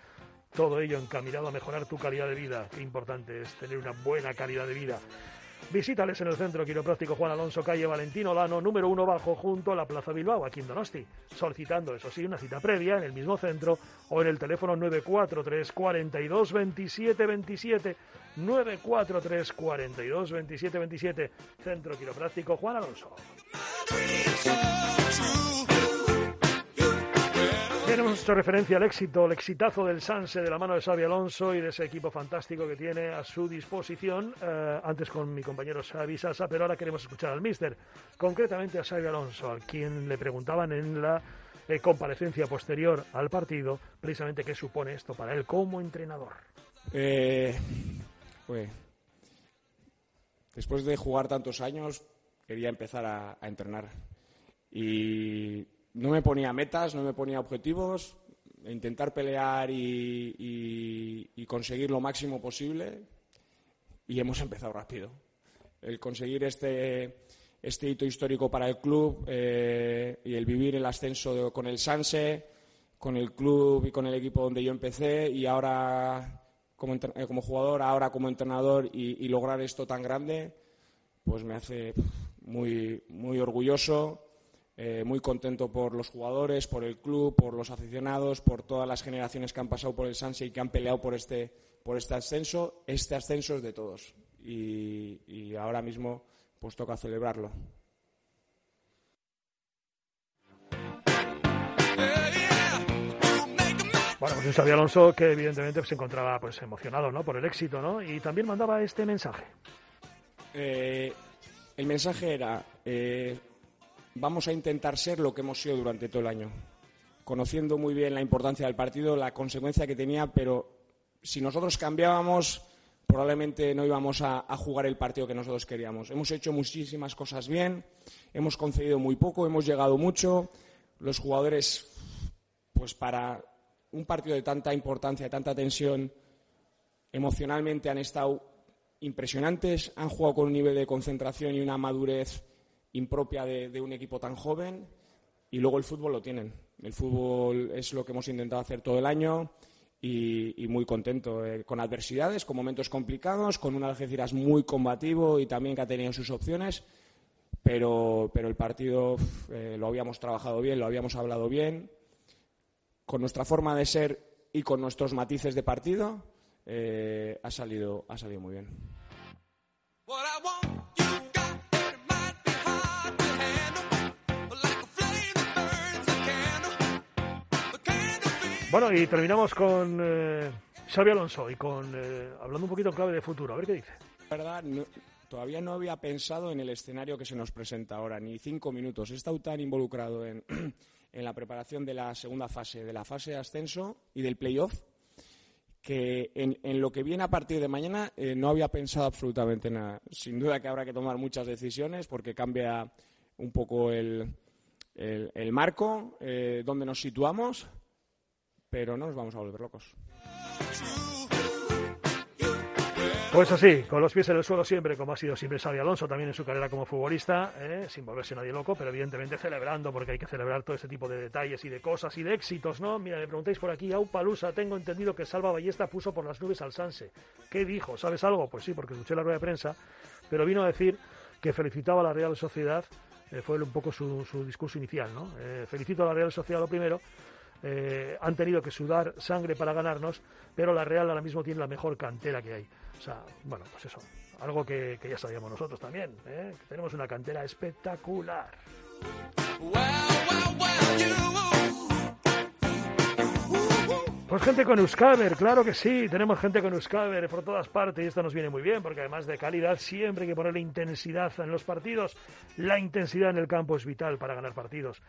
Todo ello encaminado a mejorar tu calidad de vida. Qué importante es tener una buena calidad de vida. Visítales en el Centro Quiropráctico Juan Alonso, calle Valentino Lano, número uno bajo, junto a la Plaza Bilbao, aquí en Donosti. Solicitando, eso sí, una cita previa en el mismo centro o en el teléfono 943 42 27 27. 943 42 27 27. Centro Quiropráctico Juan Alonso. Hecho referencia al éxito, el exitazo del Sanse de la mano de Xavi Alonso y de ese equipo fantástico que tiene a su disposición, eh, antes con mi compañero Xavi Sasa, pero ahora queremos escuchar al míster, concretamente a Xavi Alonso, al quien le preguntaban en la eh, comparecencia posterior al partido, precisamente qué supone esto para él como entrenador. Eh, pues, después de jugar tantos años, quería empezar a, a entrenar. Y no me ponía metas, no me ponía objetivos, intentar pelear y, y conseguir lo máximo posible y hemos empezado rápido. El conseguir este, este hito histórico para el club eh, y el vivir el ascenso con el Sanse, con el club y con el equipo donde yo empecé y ahora como, eh, como jugador, ahora como entrenador y, lograr esto tan grande, pues me hace muy, muy orgulloso, eh, muy contento por los jugadores, por el club, por los aficionados, por todas las generaciones que han pasado por el Sanse y que han peleado por este, por este ascenso. Este ascenso es de todos y, y ahora mismo pues toca celebrarlo. Bueno, pues Xavi Alonso que evidentemente se encontraba pues emocionado ¿no? por el éxito ¿no? y también mandaba este mensaje. Eh, el mensaje era, eh, vamos a intentar ser lo que hemos sido durante todo el año, conociendo muy bien la importancia del partido, la consecuencia que tenía, pero si nosotros cambiábamos probablemente no íbamos a, jugar el partido que nosotros queríamos. Hemos hecho muchísimas cosas bien, hemos concedido muy poco, hemos llegado mucho. Los jugadores, pues para un partido de tanta importancia, de tanta tensión, emocionalmente han estado impresionantes, han jugado con un nivel de concentración y una madurez impropia de un equipo tan joven y luego el fútbol lo tienen. El fútbol es lo que hemos intentado hacer todo el año y, muy contento eh, con adversidades, con momentos complicados, con un Algeciras muy combativo y también que ha tenido sus opciones, pero, pero el partido eh, lo habíamos trabajado bien, lo habíamos hablado bien, con nuestra forma de ser y con nuestros matices de partido eh, ha, salido, ha salido muy bien. Bueno, y terminamos con eh, Xavi Alonso y con eh, hablando un poquito en clave de futuro. A ver qué dice. La verdad, todavía no había pensado en el escenario que se nos presenta ahora, ni cinco minutos. He estado tan involucrado en, la preparación de la segunda fase, de la fase de ascenso y del playoff, que en, lo que viene a partir de mañana eh, no había pensado absolutamente nada. Sin duda que habrá que tomar muchas decisiones porque cambia un poco el, el, marco, eh, donde nos situamos pero no nos vamos a volver locos. Pues así, con los pies en el suelo siempre, como ha sido siempre Xavi Alonso también en su carrera como futbolista, ¿eh? sin volverse nadie loco, pero evidentemente celebrando, porque hay que celebrar todo este tipo de detalles y de cosas y de éxitos, ¿no? Mira, me preguntáis por aquí, Aupalusa, tengo entendido que Salva Ballesta puso por las nubes al Sanse. ¿Qué dijo? ¿Sabes algo? Pues sí, porque escuché la rueda de prensa, pero vino a decir que felicitaba a la Real Sociedad, eh, fue un poco su, discurso inicial, ¿no? Eh, felicito a la Real Sociedad lo primero, eh, han tenido que sudar sangre para ganarnos, pero la Real ahora mismo tiene la mejor cantera que hay. O sea, bueno, pues eso, algo que, ya sabíamos nosotros también, ¿eh? tenemos una cantera espectacular. Pues gente con Euskaber, claro que sí, tenemos gente con Euskaber por todas partes y esto nos viene muy bien porque además de calidad siempre hay que ponerle intensidad en los partidos. La intensidad en el campo es vital para ganar partidos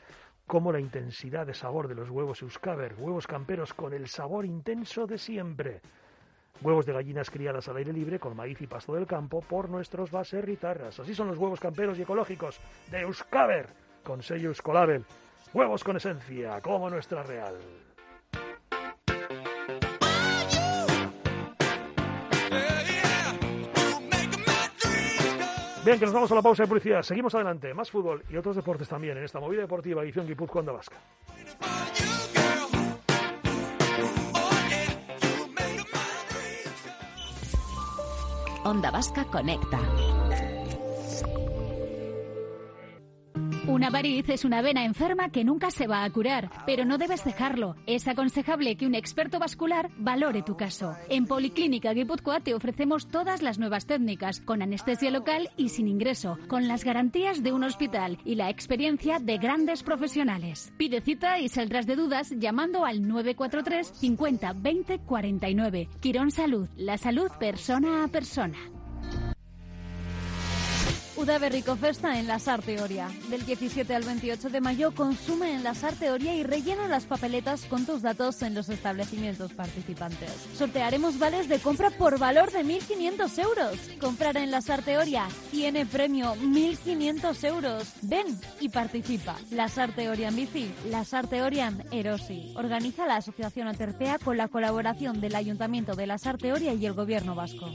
como la intensidad de sabor de los huevos Euskaber, huevos camperos con el sabor intenso de siempre. Huevos de gallinas criadas al aire libre con maíz y pasto del campo por nuestros baserritarras. Así son los huevos camperos y ecológicos de Euskaber, con sello Euskolabel. Huevos con esencia, como nuestra real. Bien, que nos vamos a la pausa de publicidad. Seguimos adelante. Más fútbol y otros deportes también en esta movida deportiva edición Guipúzcoa Onda Vasca. Onda Vasca Conecta. Una variz es una vena enferma que nunca se va a curar, pero no debes dejarlo. Es aconsejable que un experto vascular valore tu caso. En Policlínica Guipúzcoa te ofrecemos todas las nuevas técnicas, con anestesia local y sin ingreso, con las garantías de un hospital y la experiencia de grandes profesionales. Pide cita y saldrás de dudas llamando al 943 50 20 49. Quirón Salud, la salud persona a persona. Udaberrico Festa en la SAR Teoría. Del 17 al 28 de mayo consume en la SAR Teoría y rellena las papeletas con tus datos en los establecimientos participantes. Sortearemos vales de compra por valor de 1.500 euros. Comprar en la SAR Teoría tiene premio 1.500 euros. Ven y participa. La SAR Teoría en bici, la SAR Teoría en Erosi. Organiza la Asociación Aterpea con la colaboración del Ayuntamiento de la SAR Teoría y el Gobierno Vasco.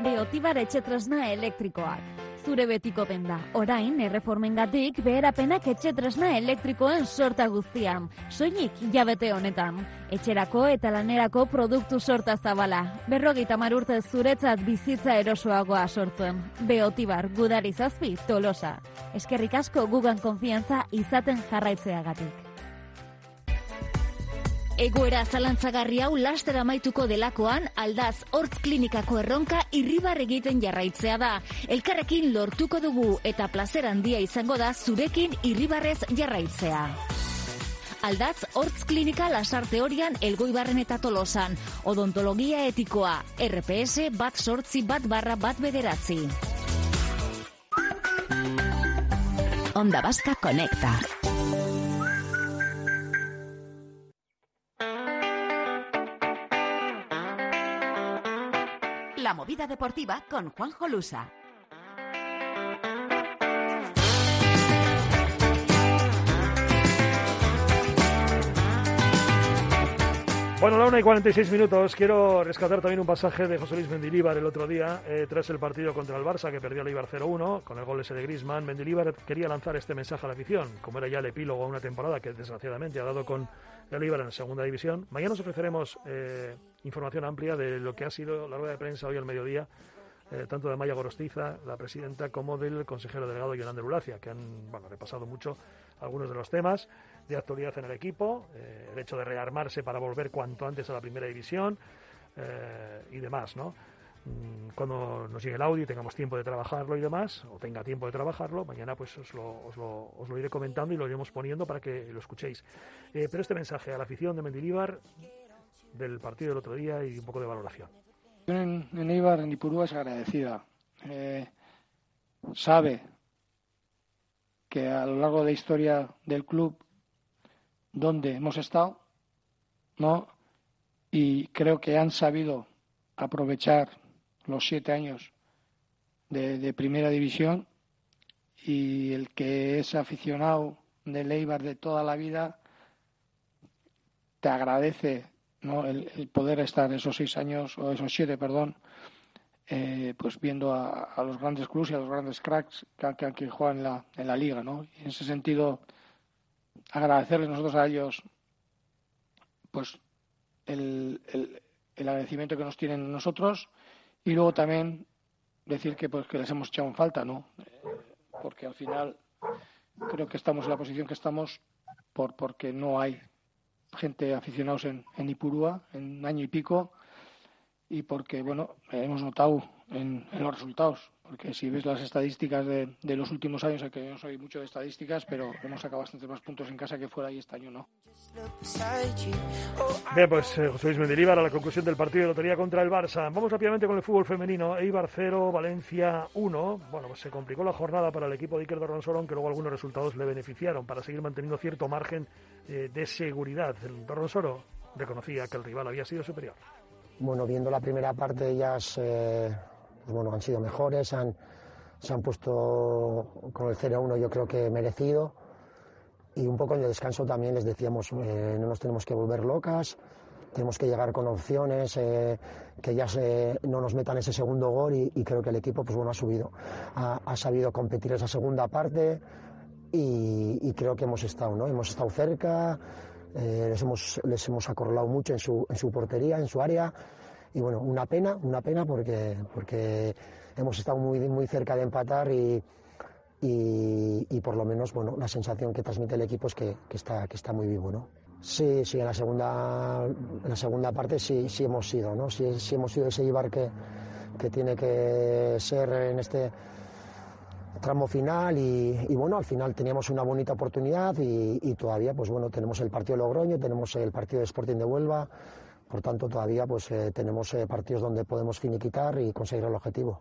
Beotibar etxetresna elektrikoak. Zure betiko denda. Orain, erreformengatik beherapenak etxetresna elektrikoen sorta guztian. Soilik jabete honetan. Etxerako eta lanerako produktu sorta zabala. Berrogeita urte zuretzat bizitza erosoagoa sortuen. Beotibar, gudari zazpi, tolosa. Eskerrik asko gugan konfiantza izaten jarraitzeagatik. Egoera zalantzagarri hau laster amaituko delakoan, aldaz hortz klinikako erronka irribar egiten jarraitzea da. Elkarrekin lortuko dugu eta plazer handia izango da zurekin irribarrez jarraitzea. Aldaz, hortz klinika lasar teorian elgoibarren eta tolosan. Odontologia etikoa, RPS bat sortzi bat barra bat bederatzi. Onda Vasca Conecta. La movida deportiva con Juanjo Lusa. Bueno, la una y 46 minutos. Quiero rescatar también un pasaje de José Luis Mendilíbar el otro día, eh, tras el partido contra el Barça, que perdió el Ibar 0-1, con el gol ese de Griezmann. Mendilíbar quería lanzar este mensaje a la afición, como era ya el epílogo a una temporada que desgraciadamente ha dado con el Ibar en la segunda división. Mañana os ofreceremos eh, información amplia de lo que ha sido la rueda de prensa hoy al mediodía, eh, tanto de Maya Gorostiza, la presidenta, como del consejero delegado Yolanda Lulacia, que han repasado mucho algunos de los temas de actualidad en el equipo, eh, el hecho de rearmarse para volver cuanto antes a la primera división eh, y demás, ¿no? Mm, Cuando nos llegue el audio y tengamos tiempo de trabajarlo y demás, o tenga tiempo de trabajarlo, mañana pues os lo, os lo, os lo iré comentando y lo iremos poniendo para que lo escuchéis. Eh, pero este mensaje a la afición de Mendilíbar del partido del otro día y un poco de valoración. En, en Eibar, en Ipurúa, es agradecida. Sabe que a lo largo de la historia del club donde hemos estado, ¿no? Y creo que han sabido aprovechar los siete años de, de primera división y el que es aficionado del Eibar de toda la vida te agradece ¿no? el, poder estar esos seis años o esos siete, perdón, eh, pues viendo a, los grandes clubes y a los grandes cracks que, que, que juegan en la, en la liga, ¿no? En ese sentido, agradecerles nosotros a ellos, pues el, el, el agradecimiento que nos tienen nosotros y luego también decir que pues que les hemos echado en falta, ¿no? Porque al final creo que estamos en la posición que estamos por porque no hay gente aficionados en, en Ipurúa en un año y pico y porque bueno hemos notado en, en los resultados porque si ves las estadísticas de, de, los últimos años, que yo no soy mucho de estadísticas, pero hemos sacado bastantes más puntos en casa que fuera y este año no. Bien, pues eh, José Luis Mendilibar a la conclusión del partido de lotería contra el Barça. Vamos rápidamente con el fútbol femenino. Eibar 0, Valencia 1. Bueno, pues se complicó la jornada para el equipo de Iker Dorronzoro, aunque luego algunos resultados le beneficiaron para seguir manteniendo cierto margen eh, de seguridad. El Dorronsoro reconocía que el rival había sido superior. Bueno, viendo la primera parte, ellas eh, pues bueno, han sido mejores, han, se han puesto con el 0-1 yo creo que merecido. Y un poco en el descanso también les decíamos, eh, no nos tenemos que volver locas, tenemos que llegar con opciones, eh, que ya se, no nos metan ese segundo gol y, y, creo que el equipo pues bueno, ha subido, ha, ha sabido competir esa segunda parte y, y, creo que hemos estado, ¿no? hemos estado cerca, eh, les, hemos, les hemos acorralado mucho en su, en su portería, en su área y bueno, una pena, una pena porque, porque hemos estado muy, muy cerca de empatar y, y, por lo menos bueno, la sensación que transmite el equipo es que, que, está, que está muy vivo. ¿no? Sí, sí, en la segunda, en la segunda parte sí, sí hemos sido, ¿no? sí, sí hemos sido ese Ibar que, que tiene que ser en este tramo final y, y, bueno, al final teníamos una bonita oportunidad y, y, todavía pues bueno, tenemos el partido de Logroño, tenemos el partido de Sporting de Huelva, Por tanto, todavía pues eh, tenemos eh, partidos donde podemos finiquitar y conseguir el objetivo.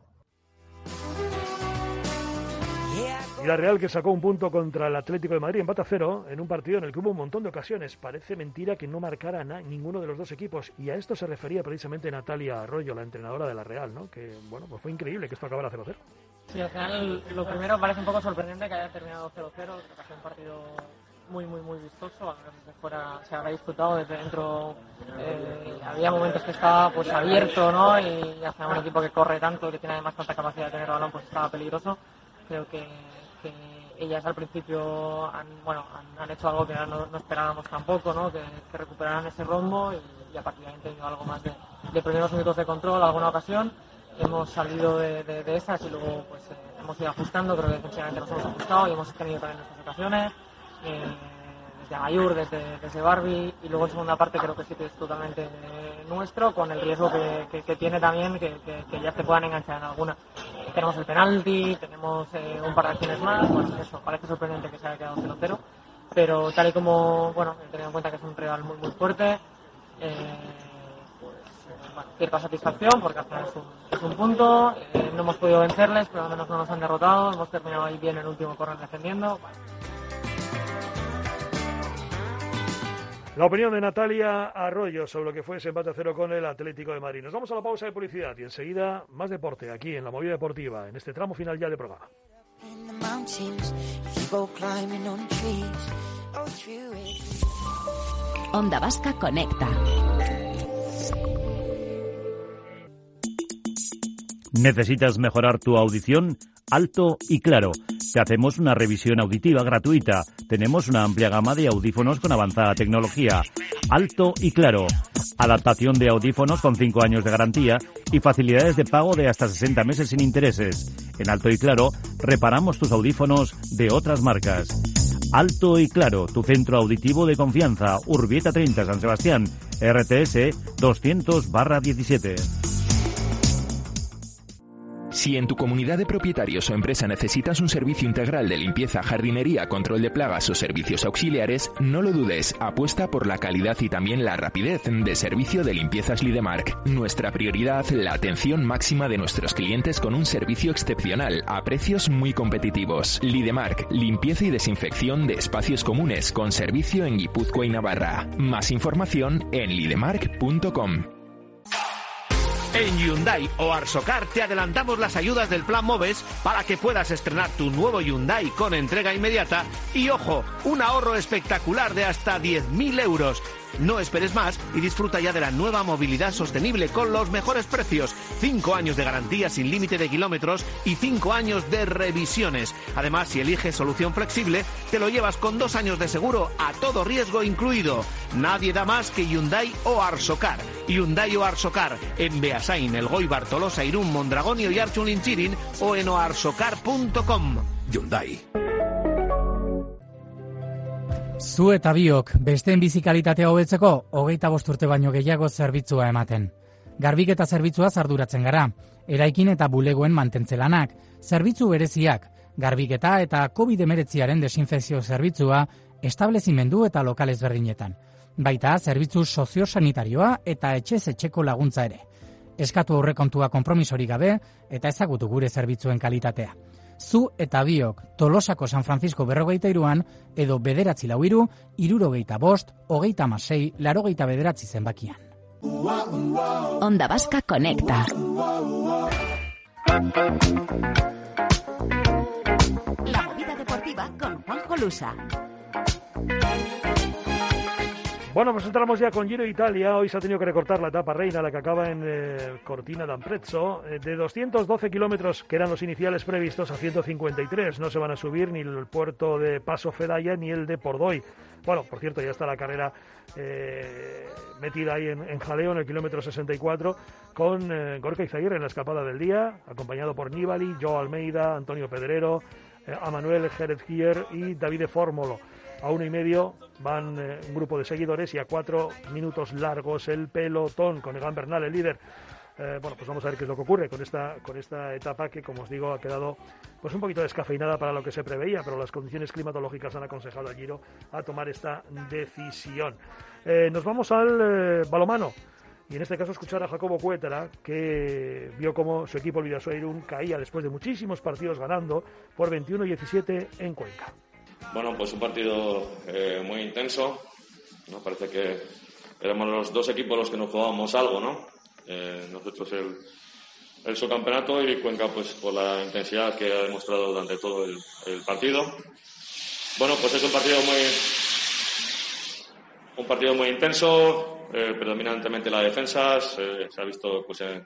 Y la Real que sacó un punto contra el Atlético de Madrid, empate a cero, en un partido en el que hubo un montón de ocasiones. Parece mentira que no marcara ninguno de los dos equipos. Y a esto se refería precisamente Natalia Arroyo, la entrenadora de la Real, ¿no? Que, bueno, pues fue increíble que esto acabara 0-0. Sí, al final lo primero parece un poco sorprendente que haya terminado 0-0, creo que ha sido un partido muy, muy, muy vistoso, fuera se habrá disputado desde dentro, eh, había momentos que estaba pues abierto, ¿no? Y hacia un equipo que corre tanto, que tiene además tanta capacidad de tener balón, pues estaba peligroso. Creo que, ellas al principio han, bueno, han, hecho algo que no, esperábamos tampoco, ¿no? Que, recuperaran ese rombo y, a partir de ahí han tenido algo más de, de primeros minutos de control, alguna ocasión hemos salido de, de, esas y luego pues eh, hemos ido ajustando, creo que defensivamente nos hemos ajustado y hemos tenido también nuestras ocasiones, eh, desde Ayur, desde, desde Barbie y luego en segunda parte creo que sí que es totalmente nuestro, con el riesgo que, que, tiene también que, que, ya se puedan enganchar en alguna. Tenemos el penalti, tenemos eh, un par de acciones más, bueno, eso, parece sorprendente que se haya quedado 0-0, pero tal y como, bueno, teniendo en cuenta que es un rival muy muy fuerte, cierta satisfacción porque al final es un, punto. Eh, no hemos podido vencerles, pero al menos no nos han derrotado. Hemos terminado ahí bien el último corner defendiendo. La opinión de Natalia Arroyo sobre lo que fue ese empate a cero con el Atlético de Madrid. Nos vamos a la pausa de publicidad y enseguida más deporte aquí en la movida deportiva, en este tramo final ya de programa. Onda Vasca Conecta. ¿Necesitas mejorar tu audición? Alto y claro. Te hacemos una revisión auditiva gratuita. Tenemos una amplia gama de audífonos con avanzada tecnología. Alto y claro. Adaptación de audífonos con 5 años de garantía y facilidades de pago de hasta 60 meses sin intereses. En Alto y Claro, reparamos tus audífonos de otras marcas. Alto y Claro, tu centro auditivo de confianza. Urbieta 30 San Sebastián. RTS 200 17. Si en tu comunidad de propietarios o empresa necesitas un servicio integral de limpieza, jardinería, control de plagas o servicios auxiliares, no lo dudes, apuesta por la calidad y también la rapidez de servicio de limpiezas Lidemark. Nuestra prioridad, la atención máxima de nuestros clientes con un servicio excepcional a precios muy competitivos. Lidemark, limpieza y desinfección de espacios comunes con servicio en Guipúzcoa y Navarra. Más información en lidemark.com. En Hyundai o Arsocar te adelantamos las ayudas del Plan Moves para que puedas estrenar tu nuevo Hyundai con entrega inmediata y ojo, un ahorro espectacular de hasta 10.000 euros. No esperes más y disfruta ya de la nueva movilidad sostenible con los mejores precios. Cinco años de garantía sin límite de kilómetros y cinco años de revisiones. Además, si eliges solución flexible, te lo llevas con dos años de seguro a todo riesgo incluido. Nadie da más que Hyundai o Arsocar. Hyundai o Arsocar en Beasain, El Goy, Bartolosa, Irún, Mondragonio y Archunlinchirin o en oarsocar.com. Hyundai. Zu eta biok besteen bizikalitatea hobetzeko hogeita bost urte baino gehiago zerbitzua ematen. Garbik eta zerbitzua zarduratzen gara, eraikin eta bulegoen mantentzelanak, zerbitzu bereziak, garbiketa eta COVID-19 desinfezio zerbitzua, establezimendu eta lokal ezberdinetan. Baita, zerbitzu soziosanitarioa eta etxez etxeko laguntza ere. Eskatu aurrekontua konpromisori gabe eta ezagutu gure zerbitzuen kalitatea zu eta biok tolosako San Francisco berrogeita iruan, edo bederatzi lau iru, irurogeita bost, hogeita masei, larogeita bederatzi zenbakian. Onda Vasca Conecta. La movida deportiva con Juanjo Lusa. Bueno, pues entramos ya con Giro Italia. Hoy se ha tenido que recortar la etapa reina, la que acaba en eh, Cortina d'Ampezzo. Eh, de 212 kilómetros, que eran los iniciales previstos, a 153. No se van a subir ni el puerto de Paso Fedaya ni el de Pordoy. Bueno, por cierto, ya está la carrera eh, metida ahí en, jaleo, en el kilómetro 64, con Gorka Izaguirre en la escapada del día, acompañado por Nibali, Joe Almeida, Antonio Pedrero, a Manuel Jerez y Davide Fórmolo a uno y medio van un grupo de seguidores y a cuatro minutos largos el pelotón con Egan Bernal, el líder. Eh, bueno, pues vamos a ver qué es lo que ocurre con esta, con esta etapa que, como os digo, ha quedado pues un poquito descafeinada para lo que se preveía, pero las condiciones climatológicas han aconsejado al Giro a tomar esta decisión. Eh, nos vamos al eh, balomano. Y en este caso escuchar a Jacobo Cuétara, que vio cómo su equipo, el Vidasoa caía después de muchísimos partidos ganando por 21-17 en Cuenca. Bueno, pues un partido muy intenso. ¿no? Parece que éramos los dos equipos los que nos jugábamos algo, ¿no? Eh, nosotros el, subcampeonato y Cuenca pues por la intensidad que ha demostrado durante todo el, partido. Bueno, pues es un partido muy un partido muy intenso, eh, predominantemente la defensa, se, ha visto pues en,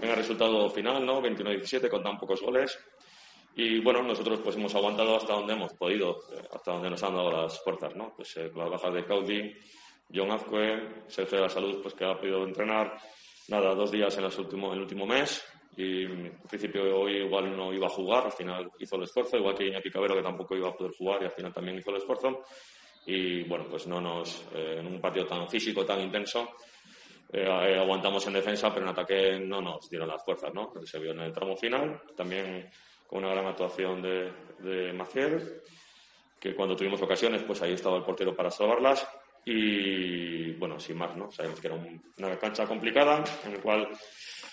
el resultado final, ¿no? 21-17 con tan pocos goles. Y bueno, nosotros pues hemos aguantado hasta donde hemos podido, eh, hasta donde nos han dado las fuerzas, ¿no? Pues con las bajas de Caudi, John Azcue, Sergio de la Salud, pues que ha podido entrenar, nada, dos días en, último, el último mes y en principio hoy igual no iba a jugar, al final hizo el esfuerzo, igual que Iñaki Cabero que tampoco iba a poder jugar y al final también hizo el esfuerzo y bueno, pues no nos, eh, en un partido tan físico, tan intenso, eh, eh, aguantamos en defensa, pero en ataque no nos dieron las fuerzas, ¿no? Se vio en el tramo final, también con una gran actuación de, de Maciel, que cuando tuvimos ocasiones, pues ahí estaba el portero para salvarlas y bueno, sin más, ¿no? Sabemos que era una cancha complicada, en la cual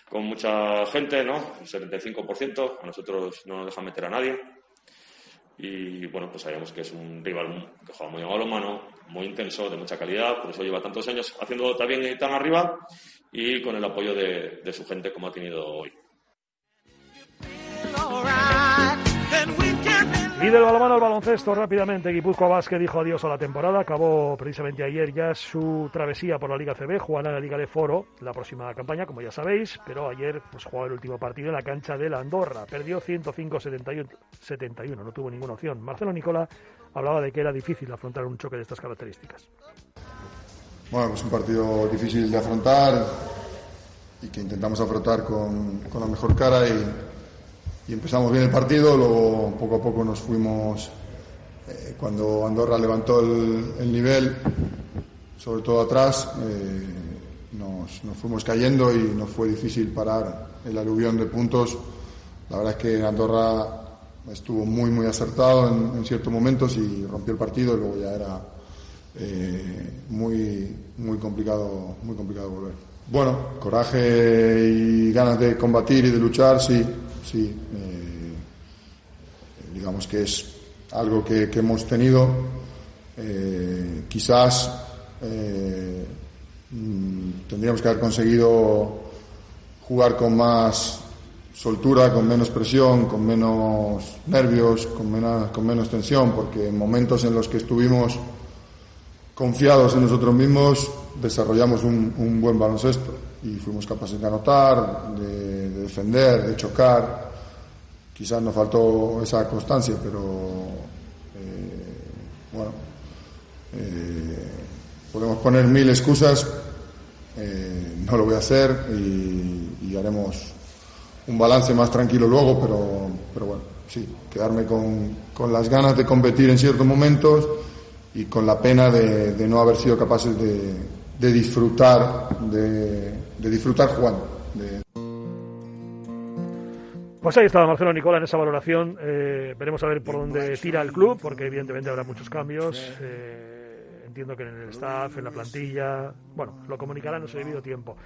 con mucha gente, ¿no? El 75%, a nosotros no nos deja meter a nadie. Y bueno, pues sabemos que es un rival que juega muy a mano, muy intenso, de mucha calidad, por eso lleva tantos años haciendo también y tan arriba y con el apoyo de su gente como ha tenido hoy. Y del balonmano al baloncesto, rápidamente, Guipúzcoa Vázquez dijo adiós a la temporada. Acabó precisamente ayer ya su travesía por la Liga CB, jugará la Liga de Foro la próxima campaña, como ya sabéis, pero ayer pues, jugó el último partido en la cancha de la Andorra. Perdió 105-71, no tuvo ninguna opción. Marcelo Nicola hablaba de que era difícil afrontar un choque de estas características. Bueno, pues un partido difícil de afrontar y que intentamos afrontar con, con la mejor cara y y empezamos bien el partido, luego poco a poco nos fuimos, eh, cuando Andorra levantó el, nivel, sobre todo atrás, eh, nos, fuimos cayendo y nos fue difícil parar el aluvión de puntos. La verdad es que Andorra estuvo muy, muy acertado en, ciertos momentos y rompió el partido y luego ya era eh, muy, muy, complicado, muy complicado volver. Bueno, coraje y ganas de combatir y de luchar, sí, sí, eh, digamos que es algo que, hemos tenido. Eh, quizás eh, mm, tendríamos que haber conseguido jugar con más soltura, con menos presión, con menos nervios, con menos, con menos tensión, porque en momentos en los que estuvimos confiados en nosotros mismos desarrollamos un buen baloncesto y fuimos capaces de anotar, defender, de chocar. Quizás nos faltó esa constancia, pero eh, bueno, eh, podemos poner mil excusas, eh, no lo voy a hacer y, haremos un balance más tranquilo luego, pero, pero bueno, sí, quedarme con, con las ganas de competir en ciertos momentos y con la pena de no haber sido capaces de, de disfrutar, de, disfrutar jugando. Pues ahí estaba Marcelo Nicola en esa valoración. Eh, veremos a ver por dónde tira el club, porque evidentemente habrá muchos cambios. Eh, entiendo que en el staff, en la plantilla. Bueno, lo comunicarán en su debido tiempo.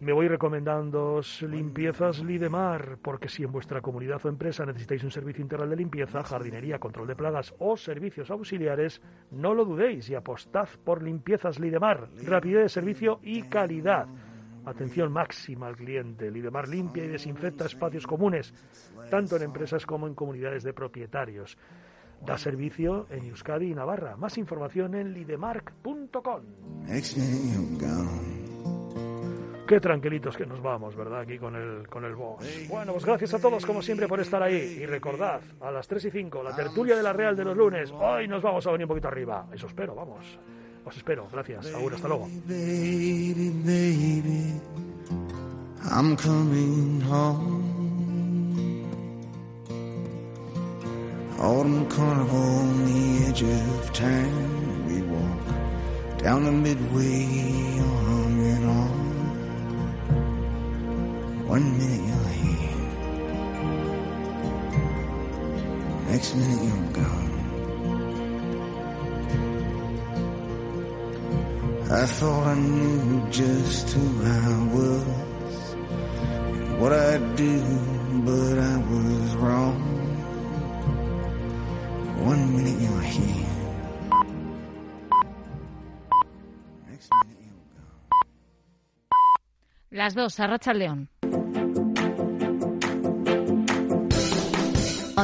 Me voy recomendando Limpiezas Lidemar, porque si en vuestra comunidad o empresa necesitáis un servicio integral de limpieza, jardinería, control de plagas o servicios auxiliares, no lo dudéis y apostad por Limpiezas Lidemar. Rapidez de servicio y calidad. Atención máxima al cliente. Lidemar limpia y desinfecta espacios comunes, tanto en empresas como en comunidades de propietarios. Da servicio en Euskadi y Navarra. Más información en lidemark.com. Qué tranquilitos que nos vamos, ¿verdad? Aquí con el, con el boss. Bueno, pues gracias a todos, como siempre, por estar ahí. Y recordad, a las 3 y 5, la tertulia de la Real de los lunes. Hoy nos vamos a venir un poquito arriba. Eso espero, vamos. Os espero. Gracias. Aún, hasta luego. I'm coming home. Autumn carnival on the edge of town. We walk down the midway in arm. One minute you're here, next minute you're gone. I thought I knew just who I was and what I'd do, but I was wrong. One minute you're here. Next minute you're gone. Las dos, Arracha León.